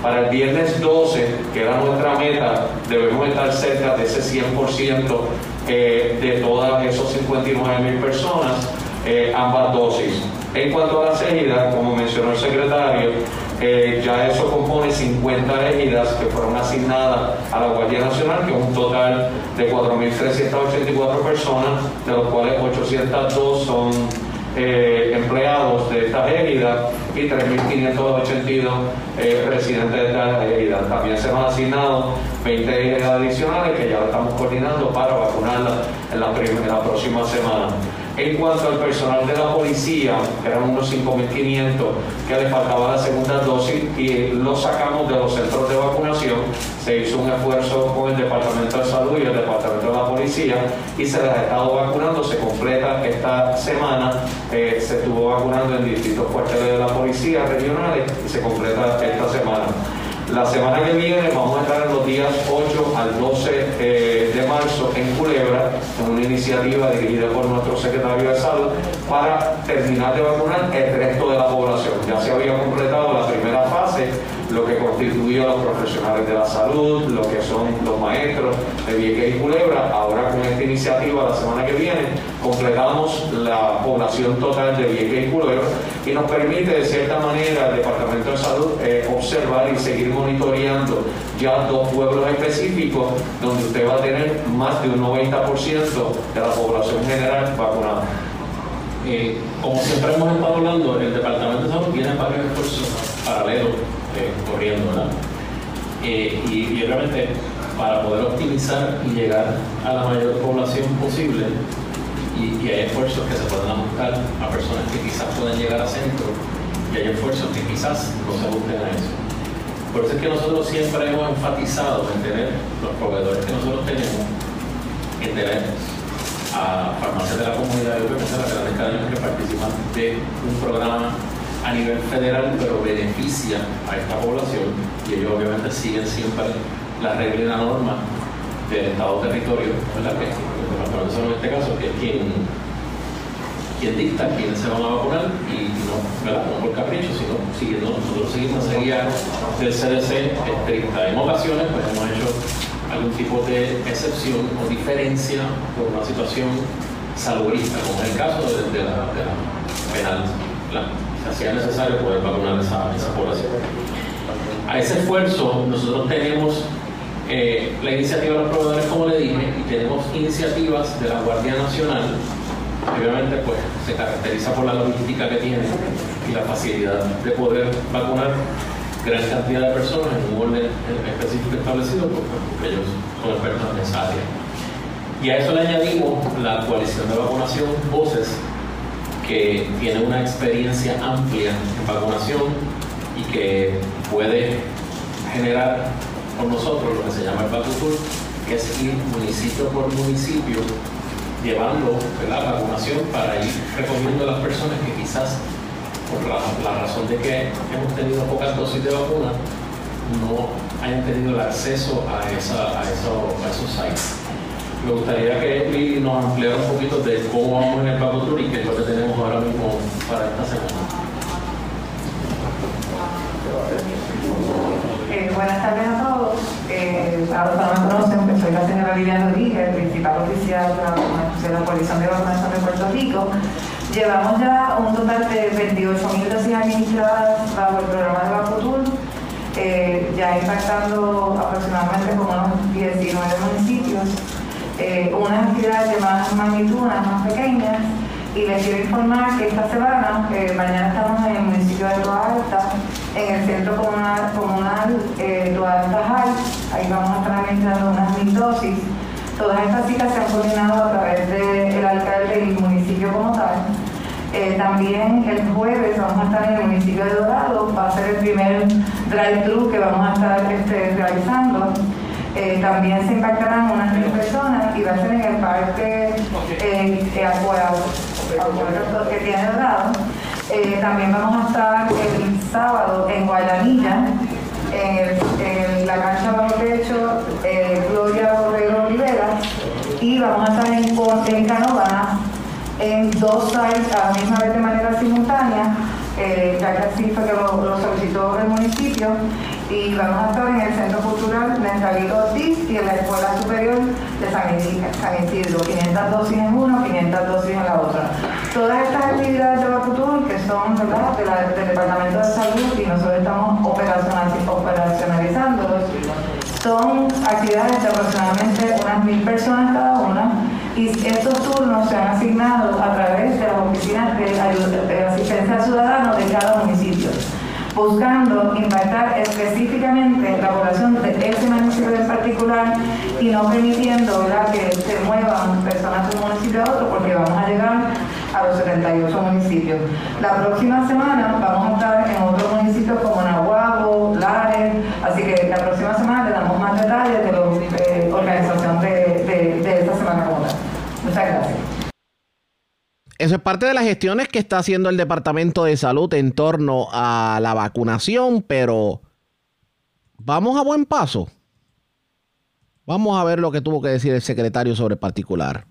Para el viernes 12, que era nuestra meta, debemos estar cerca de ese 100% eh, de todas esos 59.000 personas eh, ambas dosis. En cuanto a las heridas, como mencionó el secretario, eh, ya eso compone 50 heridas que fueron asignadas a la Guardia Nacional, que es un total de 4.384 personas, de los cuales 802 son eh, empleados de estas heridas y 3.582 residentes de estas heridas. También se han asignado 20 heridas adicionales que ya estamos coordinando para vacunarlas en la, en la próxima semana. En cuanto al personal de la policía, que eran unos 5.500 que le faltaba la segunda dosis y lo sacamos de los centros de vacunación, se hizo un esfuerzo con el Departamento de Salud y el Departamento de la Policía y se les ha estado vacunando, se completa esta semana, eh, se estuvo vacunando en distintos cuarteles de la policía regionales y se completa esta semana. La semana que viene vamos a estar en los días 8 al 12 eh, de marzo en Culebra, con una iniciativa dirigida por nuestro secretario de Salud para terminar de vacunar el resto de la población. Ya se había completado la primera fase lo que constituye a los profesionales de la salud, lo que son los maestros de Vieques y Culebra. Ahora con esta iniciativa la semana que viene completamos la población total de Vieques y Culebra y nos permite de cierta manera el Departamento de Salud eh, observar y seguir monitoreando ya dos pueblos específicos donde usted va a tener más de un 90% de la población general vacunada. Eh, como siempre hemos estado hablando, el Departamento de Salud tiene varios esfuerzos paralelos eh, corriendo, ¿verdad? Eh, y, obviamente para poder optimizar y llegar a la mayor población posible, y, hay esfuerzos que se pueden buscar a personas que quizás puedan llegar a centro, y hay esfuerzos que quizás no se busquen a eso. Por eso es que nosotros siempre hemos enfatizado en tener los proveedores que nosotros tenemos, en tener a farmacias de la comunidad y obviamente a las grandes cadenas que participan de un programa a nivel federal, pero beneficia a esta población y ellos obviamente siguen siempre la regla y la norma del Estado territorio, ¿verdad? Que el en este caso, que es quien, quien dicta quiénes se van a vacunar y no, ¿verdad? no por capricho, sino siguiendo, nosotros seguimos esa guía del CDC estricta. En ocasiones pues hemos hecho algún tipo de excepción o diferencia por una situación saludista, como es el caso de, la, de la penal hacía necesario poder vacunar esa, esa población. A ese esfuerzo nosotros tenemos eh, la iniciativa de los proveedores, como le dije, y tenemos iniciativas de la Guardia Nacional, que obviamente pues, se caracteriza por la logística que tiene y la facilidad de poder vacunar gran cantidad de personas en un orden específico establecido, porque ellos son expertos en esa área. Y a eso le añadimos la coalición de vacunación Voces, que tiene una experiencia amplia en vacunación y que puede generar con nosotros lo que se llama el Vacutur, que es ir municipio por municipio llevando la vacunación para ir recogiendo a las personas que quizás por la, razón de que hemos tenido pocas dosis de vacuna no hayan tenido el acceso a, a esos sites. Me gustaría que nos ampliara un poquito de cómo vamos en el Paco Tour y qué es lo que tenemos ahora mismo para esta semana. Eh, buenas tardes a todos. Eh, a los que no me conocen, soy la señora Liliana Rodríguez, principal oficial de la, Coalición de Vacunación de Puerto Rico. Llevamos ya un total de 28.000 dosis administradas bajo el programa de Vacutur, eh, ya impactando aproximadamente como unos 19 municipios eh, unas actividades de más magnitud, unas más pequeñas, y les quiero informar que esta semana, eh, mañana estamos en el municipio de Toa Alta, en el centro comunal, comunal eh, Toa Alta High, ahí vamos a estar administrando unas mil dosis. Todas estas citas se han coordinado a través del alcalde y el municipio como tal. Eh, también el jueves vamos a estar en el municipio de Dorado, va a ser el primer drive-thru que vamos a estar este, realizando. Eh, también se impactarán unas mil personas y va a ser en el parque eh, que tiene Dorado. Eh, también vamos a estar el sábado en Guayanilla, en, la cancha bajo techo eh, Gloria Borrero Olivera y vamos a estar en, en en dos sites a la misma vez de manera simultánea, ya que así fue que lo, lo solicitó el municipio y vamos a estar en el Centro Cultural Mentalito Ortiz y en la Escuela Superior de San Isidro, 500 dosis en uno, 500 dosis en la otra. Todas estas actividades de Vacutur, que son ¿verdad? del Departamento de Salud y nosotros estamos operacionalizándolos, son actividades de aproximadamente unas mil personas cada una y estos turnos se han asignado a través de las oficinas de, de asistencia ciudadana de cada municipio buscando impactar específicamente la población de ese municipio en particular y no permitiendo que se muevan personas de un municipio a otro porque vamos a llegar a los 78 municipios. La próxima semana vamos a estar en otros municipios como Nahuatl, Lares, así que la próxima semana le damos más detalles de la eh, organización de, esta semana. Muchas gracias. Eso es parte de las gestiones que está haciendo el Departamento de Salud en torno a la vacunación, pero vamos a buen paso. Vamos a ver lo que tuvo que decir el secretario sobre el particular.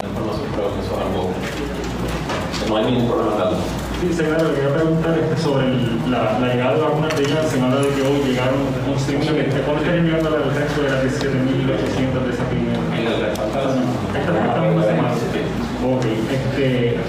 No hay ningún problema tal. Sí, secretario, quería preguntar este, sobre el, la, la, llegada de vacunas de Janssen. Se habla de que hoy llegaron 11.000. ¿Cuándo está llegando el resto de las 17.800 de esa primera? En el resto. Esta falta una semana. Ok. Este,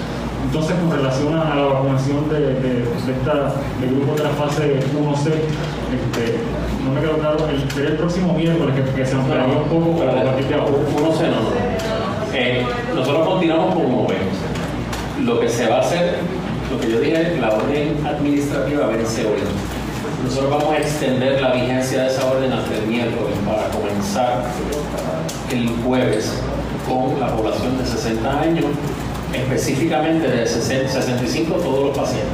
entonces, con relación a la vacunación de, de, de esta, del grupo de la fase 1C, este, no me quedó claro, el, sería el próximo miércoles que, que se ampliaría un poco a partir de ahora. 1C no, no. Eh, nosotros continuamos con 1B. Lo que se va a hacer, lo que yo dije, la orden administrativa vence hoy. Nosotros vamos a extender la vigencia de esa orden hasta el miércoles para comenzar el jueves con la población de 60 años específicamente de 65 todos los pacientes.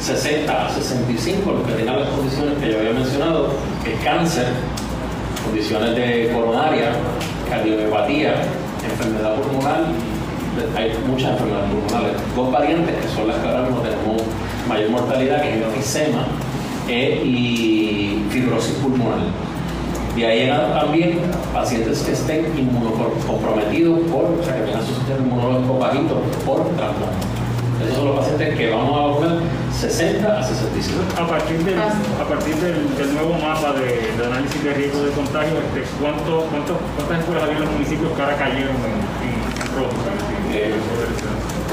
60 a 65 los que tengan las condiciones que yo había mencionado, es cáncer, condiciones de coronaria, cardiopatía, enfermedad pulmonar, hay muchas enfermedades pulmonares, dos variantes que son las que ahora mismo tenemos mayor mortalidad, que es el enfisema eh, y fibrosis pulmonar. De ahí llegan también pacientes que estén inmunocomprometidos por, o sea, que tengan su sistema inmunológico bajito por trasplante. Esos son los pacientes que vamos a vacunar 60 a 65. A partir del, a partir del, del nuevo mapa de, de, análisis de riesgo de contagio, este, ¿cuánto, cuánto, ¿cuántas escuelas había en los municipios que ahora cayeron en, en, en rojo? Eh,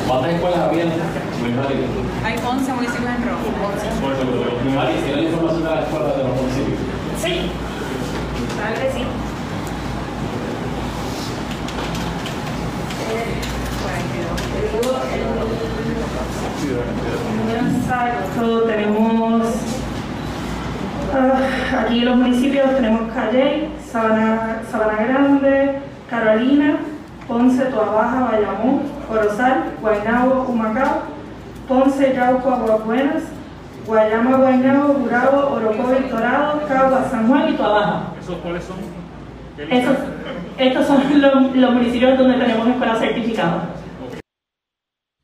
¿Cuántas escuelas había? Hay 11 municipios en rojo. 11. Mari, ¿tiene la información de las escuelas de los municipios? Sí. Sí. Exacto, tenemos uh, aquí los municipios tenemos Calle, Sabana, Sabana Grande, Carolina, Ponce, Toabaja, Bayamón, Corozal, Guaynabo, Humacao, Ponce, Yauco, Aguabuenas, Guayama, Guaynabo, Burabo, Orocovi, Dorado, Cagua, San Juan y Toabaja. ¿Esos cuáles son? Estos, estos son [laughs] los, los municipios donde tenemos escuelas certificadas.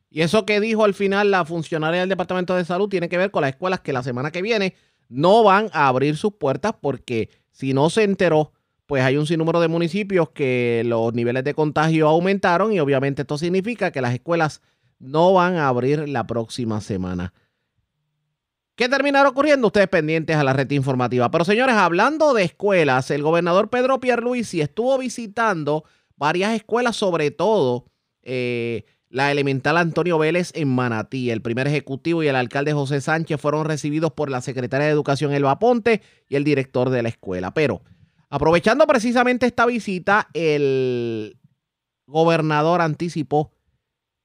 Y eso que dijo al final la funcionaria del Departamento de Salud tiene que ver con las escuelas que la semana que viene no van a abrir sus puertas porque si no se enteró, pues hay un sinnúmero de municipios que los niveles de contagio aumentaron y obviamente esto significa que las escuelas no van a abrir la próxima semana. ¿Qué terminará ocurriendo? Ustedes pendientes a la red informativa. Pero señores, hablando de escuelas, el gobernador Pedro Pierluisi estuvo visitando varias escuelas, sobre todo eh, la elemental Antonio Vélez en Manatí. El primer ejecutivo y el alcalde José Sánchez fueron recibidos por la secretaria de Educación Elba Ponte y el director de la escuela. Pero aprovechando precisamente esta visita, el gobernador anticipó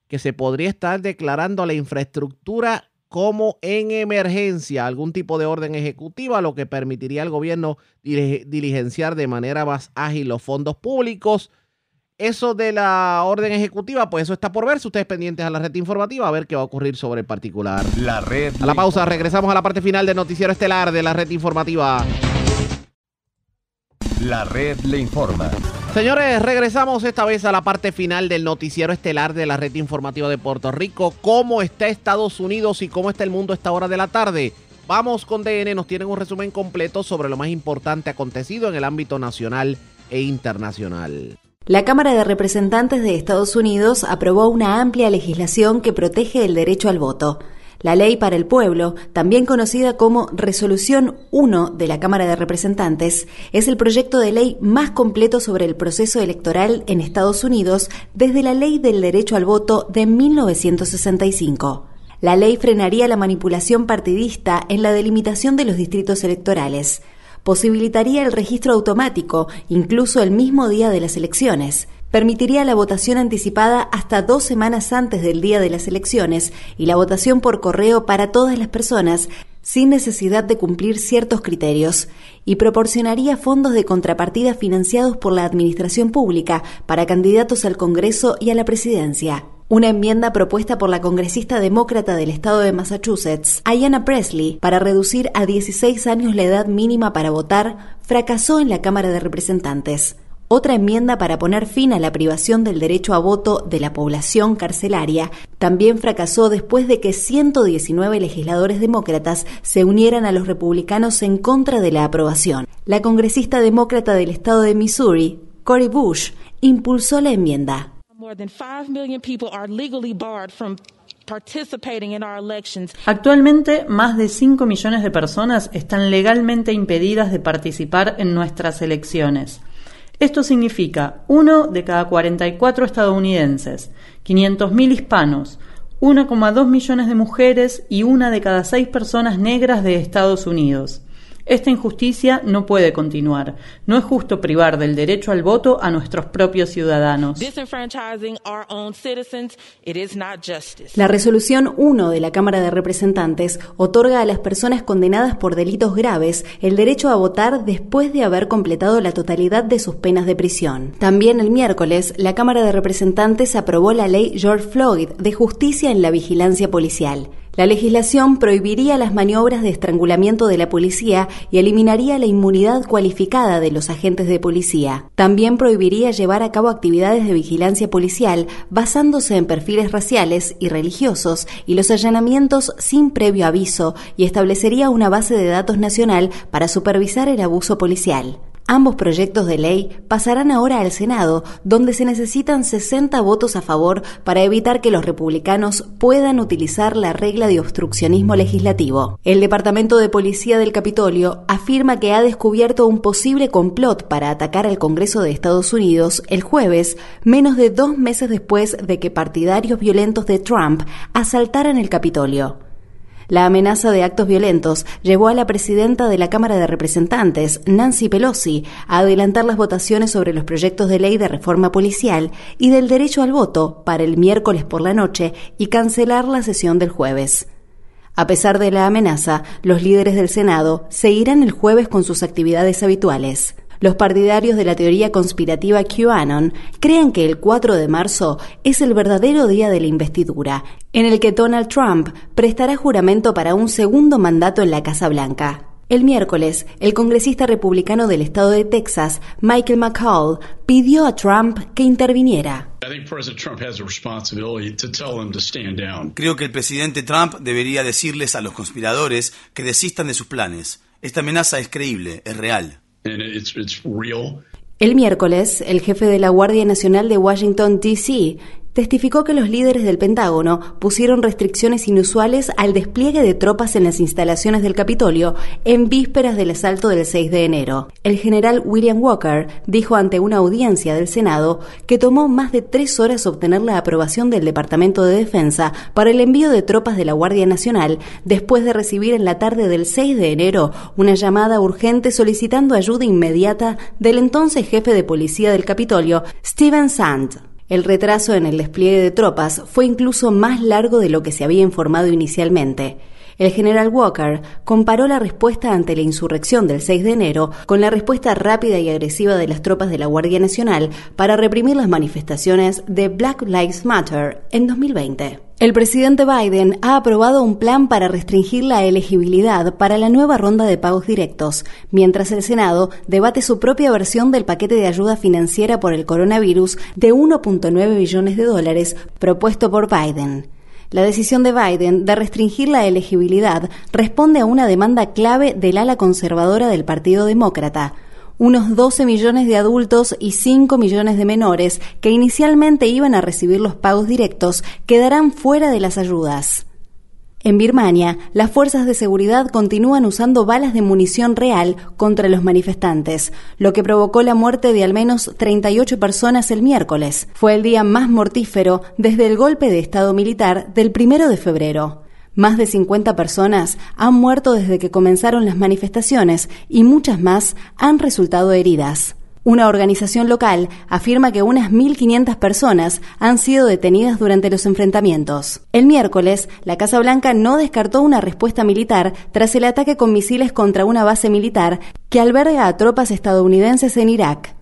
que se podría estar declarando la infraestructura como en emergencia, algún tipo de orden ejecutiva, lo que permitiría al gobierno diligenciar de manera más ágil los fondos públicos eso de la orden ejecutiva, pues eso está por ver. Si ustedes pendientes a la red informativa, a ver qué va a ocurrir sobre el particular. La red. A la pausa, regresamos a la parte final del noticiero estelar de la red informativa. La red le informa. Señores, regresamos esta vez a la parte final del noticiero estelar de la red informativa de Puerto Rico. ¿Cómo está Estados Unidos y cómo está el mundo a esta hora de la tarde? Vamos con DN, nos tienen un resumen completo sobre lo más importante acontecido en el ámbito nacional e internacional. La Cámara de Representantes de Estados Unidos aprobó una amplia legislación que protege el derecho al voto. La Ley para el Pueblo, también conocida como Resolución 1 de la Cámara de Representantes, es el proyecto de ley más completo sobre el proceso electoral en Estados Unidos desde la Ley del Derecho al Voto de 1965. La ley frenaría la manipulación partidista en la delimitación de los distritos electorales posibilitaría el registro automático, incluso el mismo día de las elecciones, permitiría la votación anticipada hasta dos semanas antes del día de las elecciones y la votación por correo para todas las personas sin necesidad de cumplir ciertos criterios, y proporcionaría fondos de contrapartida financiados por la Administración Pública para candidatos al Congreso y a la Presidencia. Una enmienda propuesta por la congresista demócrata del estado de Massachusetts, Ayanna Presley, para reducir a 16 años la edad mínima para votar, fracasó en la Cámara de Representantes. Otra enmienda para poner fin a la privación del derecho a voto de la población carcelaria También fracasó después de que 119 legisladores demócratas se unieran a los republicanos en contra de la aprobación. La congresista demócrata del estado de Missouri, Cory Bush, impulsó la enmienda. Actualmente, más de 5 millones de personas están legalmente impedidas de participar en nuestras elecciones. Esto significa uno de cada 44 estadounidenses, 500.000 hispanos, 1,2 millones de mujeres y una de cada seis personas negras de Estados Unidos. Esta injusticia no puede continuar. No es justo privar del derecho al voto a nuestros propios ciudadanos. La resolución 1 de la Cámara de Representantes otorga a las personas condenadas por delitos graves el derecho a votar después de haber completado la totalidad de sus penas de prisión. También el miércoles, la Cámara de Representantes aprobó la ley George Floyd de justicia en la vigilancia policial. La legislación prohibiría las maniobras de estrangulamiento de la policía y eliminaría la inmunidad cualificada de los agentes de policía. También prohibiría llevar a cabo actividades de vigilancia policial basándose en perfiles raciales y religiosos y los allanamientos sin previo aviso y establecería una base de datos nacional para supervisar el abuso policial. Ambos proyectos de ley pasarán ahora al Senado, donde se necesitan 60 votos a favor para evitar que los republicanos puedan utilizar la regla de obstruccionismo legislativo. El Departamento de Policía del Capitolio afirma que ha descubierto un posible complot para atacar al Congreso de Estados Unidos el jueves, menos de dos meses después de que partidarios violentos de Trump asaltaran el Capitolio. La amenaza de actos violentos llevó a la presidenta de la Cámara de Representantes, Nancy Pelosi, a adelantar las votaciones sobre los proyectos de ley de reforma policial y del derecho al voto para el miércoles por la noche y cancelar la sesión del jueves. A pesar de la amenaza, los líderes del Senado seguirán el jueves con sus actividades habituales. Los partidarios de la teoría conspirativa QAnon creen que el 4 de marzo es el verdadero día de la investidura, en el que Donald Trump prestará juramento para un segundo mandato en la Casa Blanca. El miércoles, el congresista republicano del estado de Texas, Michael McCall, pidió a Trump que interviniera. Creo que el presidente Trump debería decirles a los conspiradores que desistan de sus planes. Esta amenaza es creíble, es real. El miércoles, el jefe de la Guardia Nacional de Washington, D.C., testificó que los líderes del Pentágono pusieron restricciones inusuales al despliegue de tropas en las instalaciones del Capitolio en vísperas del asalto del 6 de enero. El general William Walker dijo ante una audiencia del Senado que tomó más de tres horas obtener la aprobación del Departamento de Defensa para el envío de tropas de la Guardia Nacional después de recibir en la tarde del 6 de enero una llamada urgente solicitando ayuda inmediata del entonces jefe de policía del Capitolio, Stephen Sand. El retraso en el despliegue de tropas fue incluso más largo de lo que se había informado inicialmente. El general Walker comparó la respuesta ante la insurrección del 6 de enero con la respuesta rápida y agresiva de las tropas de la Guardia Nacional para reprimir las manifestaciones de Black Lives Matter en 2020. El presidente Biden ha aprobado un plan para restringir la elegibilidad para la nueva ronda de pagos directos, mientras el Senado debate su propia versión del paquete de ayuda financiera por el coronavirus de 1.9 billones de dólares propuesto por Biden. La decisión de Biden de restringir la elegibilidad responde a una demanda clave del ala conservadora del Partido Demócrata, unos 12 millones de adultos y 5 millones de menores que inicialmente iban a recibir los pagos directos quedarán fuera de las ayudas. En Birmania, las fuerzas de seguridad continúan usando balas de munición real contra los manifestantes, lo que provocó la muerte de al menos 38 personas el miércoles. Fue el día más mortífero desde el golpe de Estado militar del primero de febrero. Más de 50 personas han muerto desde que comenzaron las manifestaciones y muchas más han resultado heridas. Una organización local afirma que unas 1.500 personas han sido detenidas durante los enfrentamientos. El miércoles, la Casa Blanca no descartó una respuesta militar tras el ataque con misiles contra una base militar que alberga a tropas estadounidenses en Irak.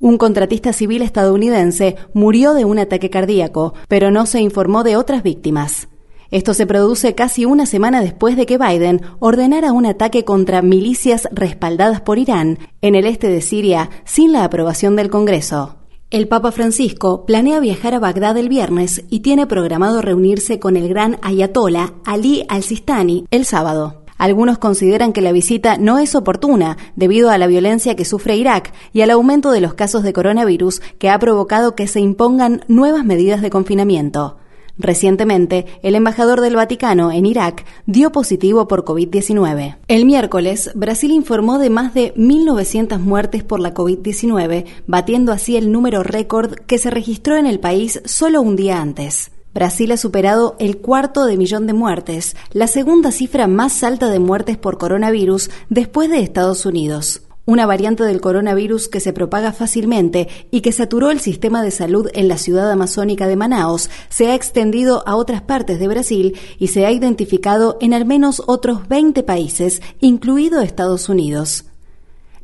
Un contratista civil estadounidense murió de un ataque cardíaco, pero no se informó de otras víctimas. Esto se produce casi una semana después de que Biden ordenara un ataque contra milicias respaldadas por Irán en el este de Siria sin la aprobación del Congreso. El Papa Francisco planea viajar a Bagdad el viernes y tiene programado reunirse con el gran ayatollah Ali al-Sistani el sábado. Algunos consideran que la visita no es oportuna debido a la violencia que sufre Irak y al aumento de los casos de coronavirus que ha provocado que se impongan nuevas medidas de confinamiento. Recientemente, el embajador del Vaticano en Irak dio positivo por COVID-19. El miércoles, Brasil informó de más de 1.900 muertes por la COVID-19, batiendo así el número récord que se registró en el país solo un día antes. Brasil ha superado el cuarto de millón de muertes, la segunda cifra más alta de muertes por coronavirus después de Estados Unidos una variante del coronavirus que se propaga fácilmente y que saturó el sistema de salud en la ciudad amazónica de Manaos, se ha extendido a otras partes de Brasil y se ha identificado en al menos otros 20 países, incluido Estados Unidos.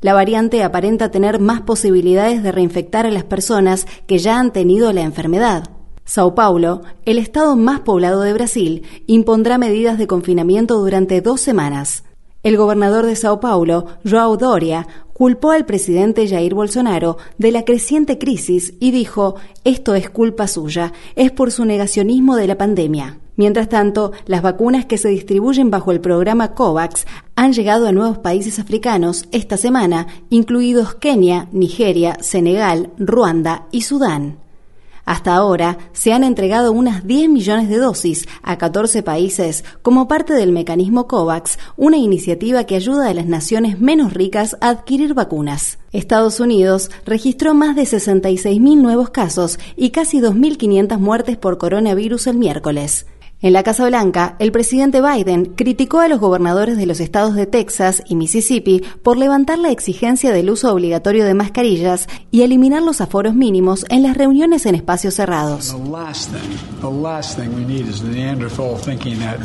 La variante aparenta tener más posibilidades de reinfectar a las personas que ya han tenido la enfermedad. Sao Paulo, el estado más poblado de Brasil, impondrá medidas de confinamiento durante dos semanas. El gobernador de Sao Paulo, João Doria, culpó al presidente Jair Bolsonaro de la creciente crisis y dijo, esto es culpa suya, es por su negacionismo de la pandemia. Mientras tanto, las vacunas que se distribuyen bajo el programa COVAX han llegado a nuevos países africanos esta semana, incluidos Kenia, Nigeria, Senegal, Ruanda y Sudán. Hasta ahora se han entregado unas 10 millones de dosis a 14 países como parte del mecanismo COVAX, una iniciativa que ayuda a las naciones menos ricas a adquirir vacunas. Estados Unidos registró más de 66.000 nuevos casos y casi 2.500 muertes por coronavirus el miércoles. En la Casa Blanca, el presidente Biden criticó a los gobernadores de los estados de Texas y Mississippi por levantar la exigencia del uso obligatorio de mascarillas y eliminar los aforos mínimos en las reuniones en espacios cerrados.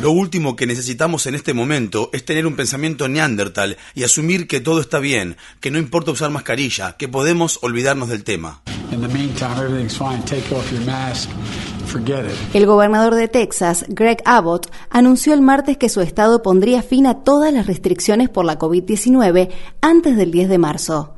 Lo último que necesitamos en este momento es tener un pensamiento neandertal y asumir que todo está bien, que no importa usar mascarilla, que podemos olvidarnos del tema. El gobernador de Texas, Greg Abbott, anunció el martes que su estado pondría fin a todas las restricciones por la COVID-19 antes del 10 de marzo.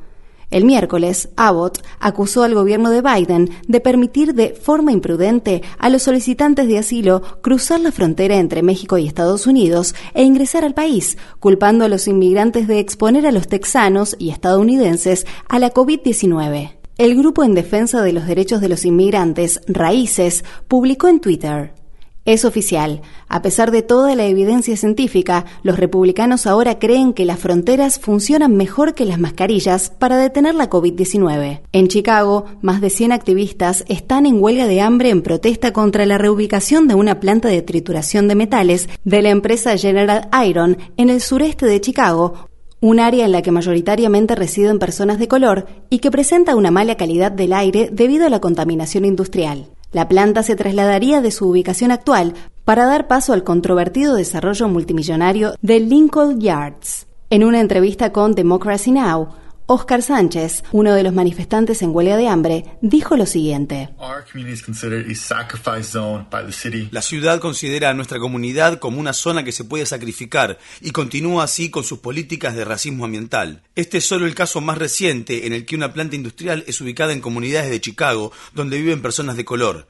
El miércoles, Abbott acusó al gobierno de Biden de permitir de forma imprudente a los solicitantes de asilo cruzar la frontera entre México y Estados Unidos e ingresar al país, culpando a los inmigrantes de exponer a los texanos y estadounidenses a la COVID-19. El grupo en defensa de los derechos de los inmigrantes, Raíces, publicó en Twitter. Es oficial. A pesar de toda la evidencia científica, los republicanos ahora creen que las fronteras funcionan mejor que las mascarillas para detener la COVID-19. En Chicago, más de 100 activistas están en huelga de hambre en protesta contra la reubicación de una planta de trituración de metales de la empresa General Iron en el sureste de Chicago, un área en la que mayoritariamente residen personas de color y que presenta una mala calidad del aire debido a la contaminación industrial. La planta se trasladaría de su ubicación actual para dar paso al controvertido desarrollo multimillonario de Lincoln Yards. En una entrevista con Democracy Now!, Oscar Sánchez, uno de los manifestantes en huelga de hambre, dijo lo siguiente. La ciudad considera a nuestra comunidad como una zona que se puede sacrificar y continúa así con sus políticas de racismo ambiental. Este es solo el caso más reciente en el que una planta industrial es ubicada en comunidades de Chicago donde viven personas de color.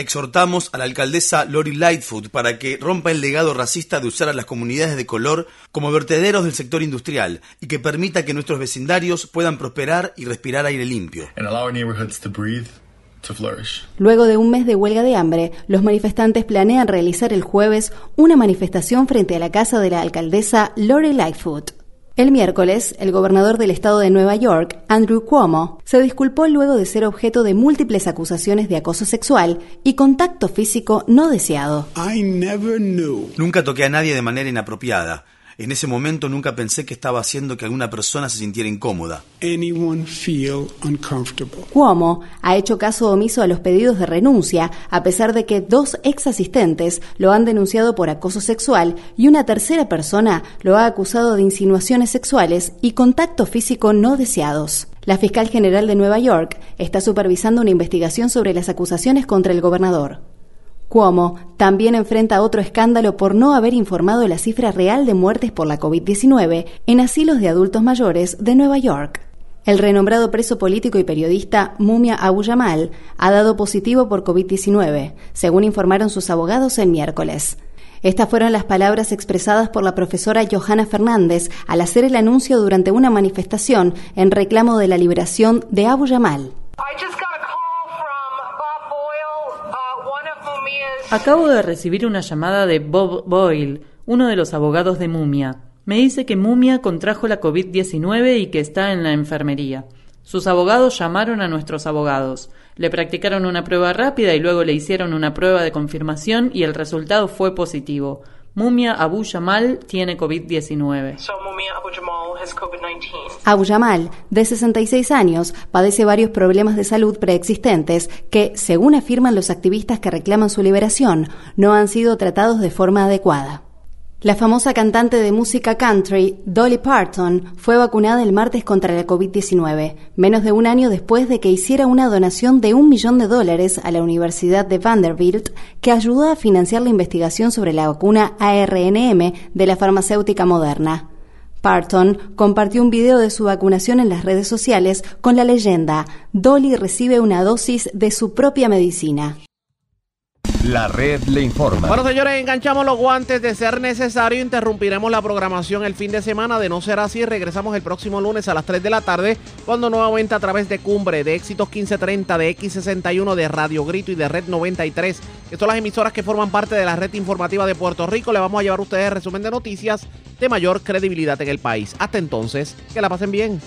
Exhortamos a la alcaldesa Lori Lightfoot para que rompa el legado racista de usar a las comunidades de color como vertederos del sector industrial y que permita que nuestros vecindarios puedan prosperar y respirar aire limpio. Luego de un mes de huelga de hambre, los manifestantes planean realizar el jueves una manifestación frente a la casa de la alcaldesa Lori Lightfoot. El miércoles, el gobernador del estado de Nueva York, Andrew Cuomo, se disculpó luego de ser objeto de múltiples acusaciones de acoso sexual y contacto físico no deseado. Nunca toqué a nadie de manera inapropiada. En ese momento nunca pensé que estaba haciendo que alguna persona se sintiera incómoda. Cuomo ha hecho caso omiso a los pedidos de renuncia, a pesar de que dos ex asistentes lo han denunciado por acoso sexual y una tercera persona lo ha acusado de insinuaciones sexuales y contacto físico no deseados. La fiscal general de Nueva York está supervisando una investigación sobre las acusaciones contra el gobernador. Cuomo también enfrenta otro escándalo por no haber informado la cifra real de muertes por la COVID-19 en asilos de adultos mayores de Nueva York. El renombrado preso político y periodista Mumia Abu Yamal ha dado positivo por COVID-19, según informaron sus abogados el miércoles. Estas fueron las palabras expresadas por la profesora Johanna Fernández al hacer el anuncio durante una manifestación en reclamo de la liberación de Abu Yamal. Acabo de recibir una llamada de Bob Boyle, uno de los abogados de Mumia. Me dice que Mumia contrajo la COVID-19 y que está en la enfermería. Sus abogados llamaron a nuestros abogados. Le practicaron una prueba rápida y luego le hicieron una prueba de confirmación y el resultado fue positivo. Mumia Abu Jamal tiene COVID-19. Abu Jamal, de 66 años, padece varios problemas de salud preexistentes que, según afirman los activistas que reclaman su liberación, no han sido tratados de forma adecuada. La famosa cantante de música country, Dolly Parton, fue vacunada el martes contra la COVID-19, menos de un año después de que hiciera una donación de un millón de dólares a la Universidad de Vanderbilt, que ayudó a financiar la investigación sobre la vacuna ARNM de la farmacéutica moderna. Parton compartió un video de su vacunación en las redes sociales con la leyenda Dolly recibe una dosis de su propia medicina. La red le informa. Bueno, señores, enganchamos los guantes. De ser necesario, interrumpiremos la programación el fin de semana. De no ser así, regresamos el próximo lunes a las 3 de la tarde, cuando nuevamente a través de Cumbre, de Éxitos 1530, de X61, de Radio Grito y de Red 93, que son las emisoras que forman parte de la red informativa de Puerto Rico, le vamos a llevar a ustedes resumen de noticias de mayor credibilidad en el país. Hasta entonces, que la pasen bien.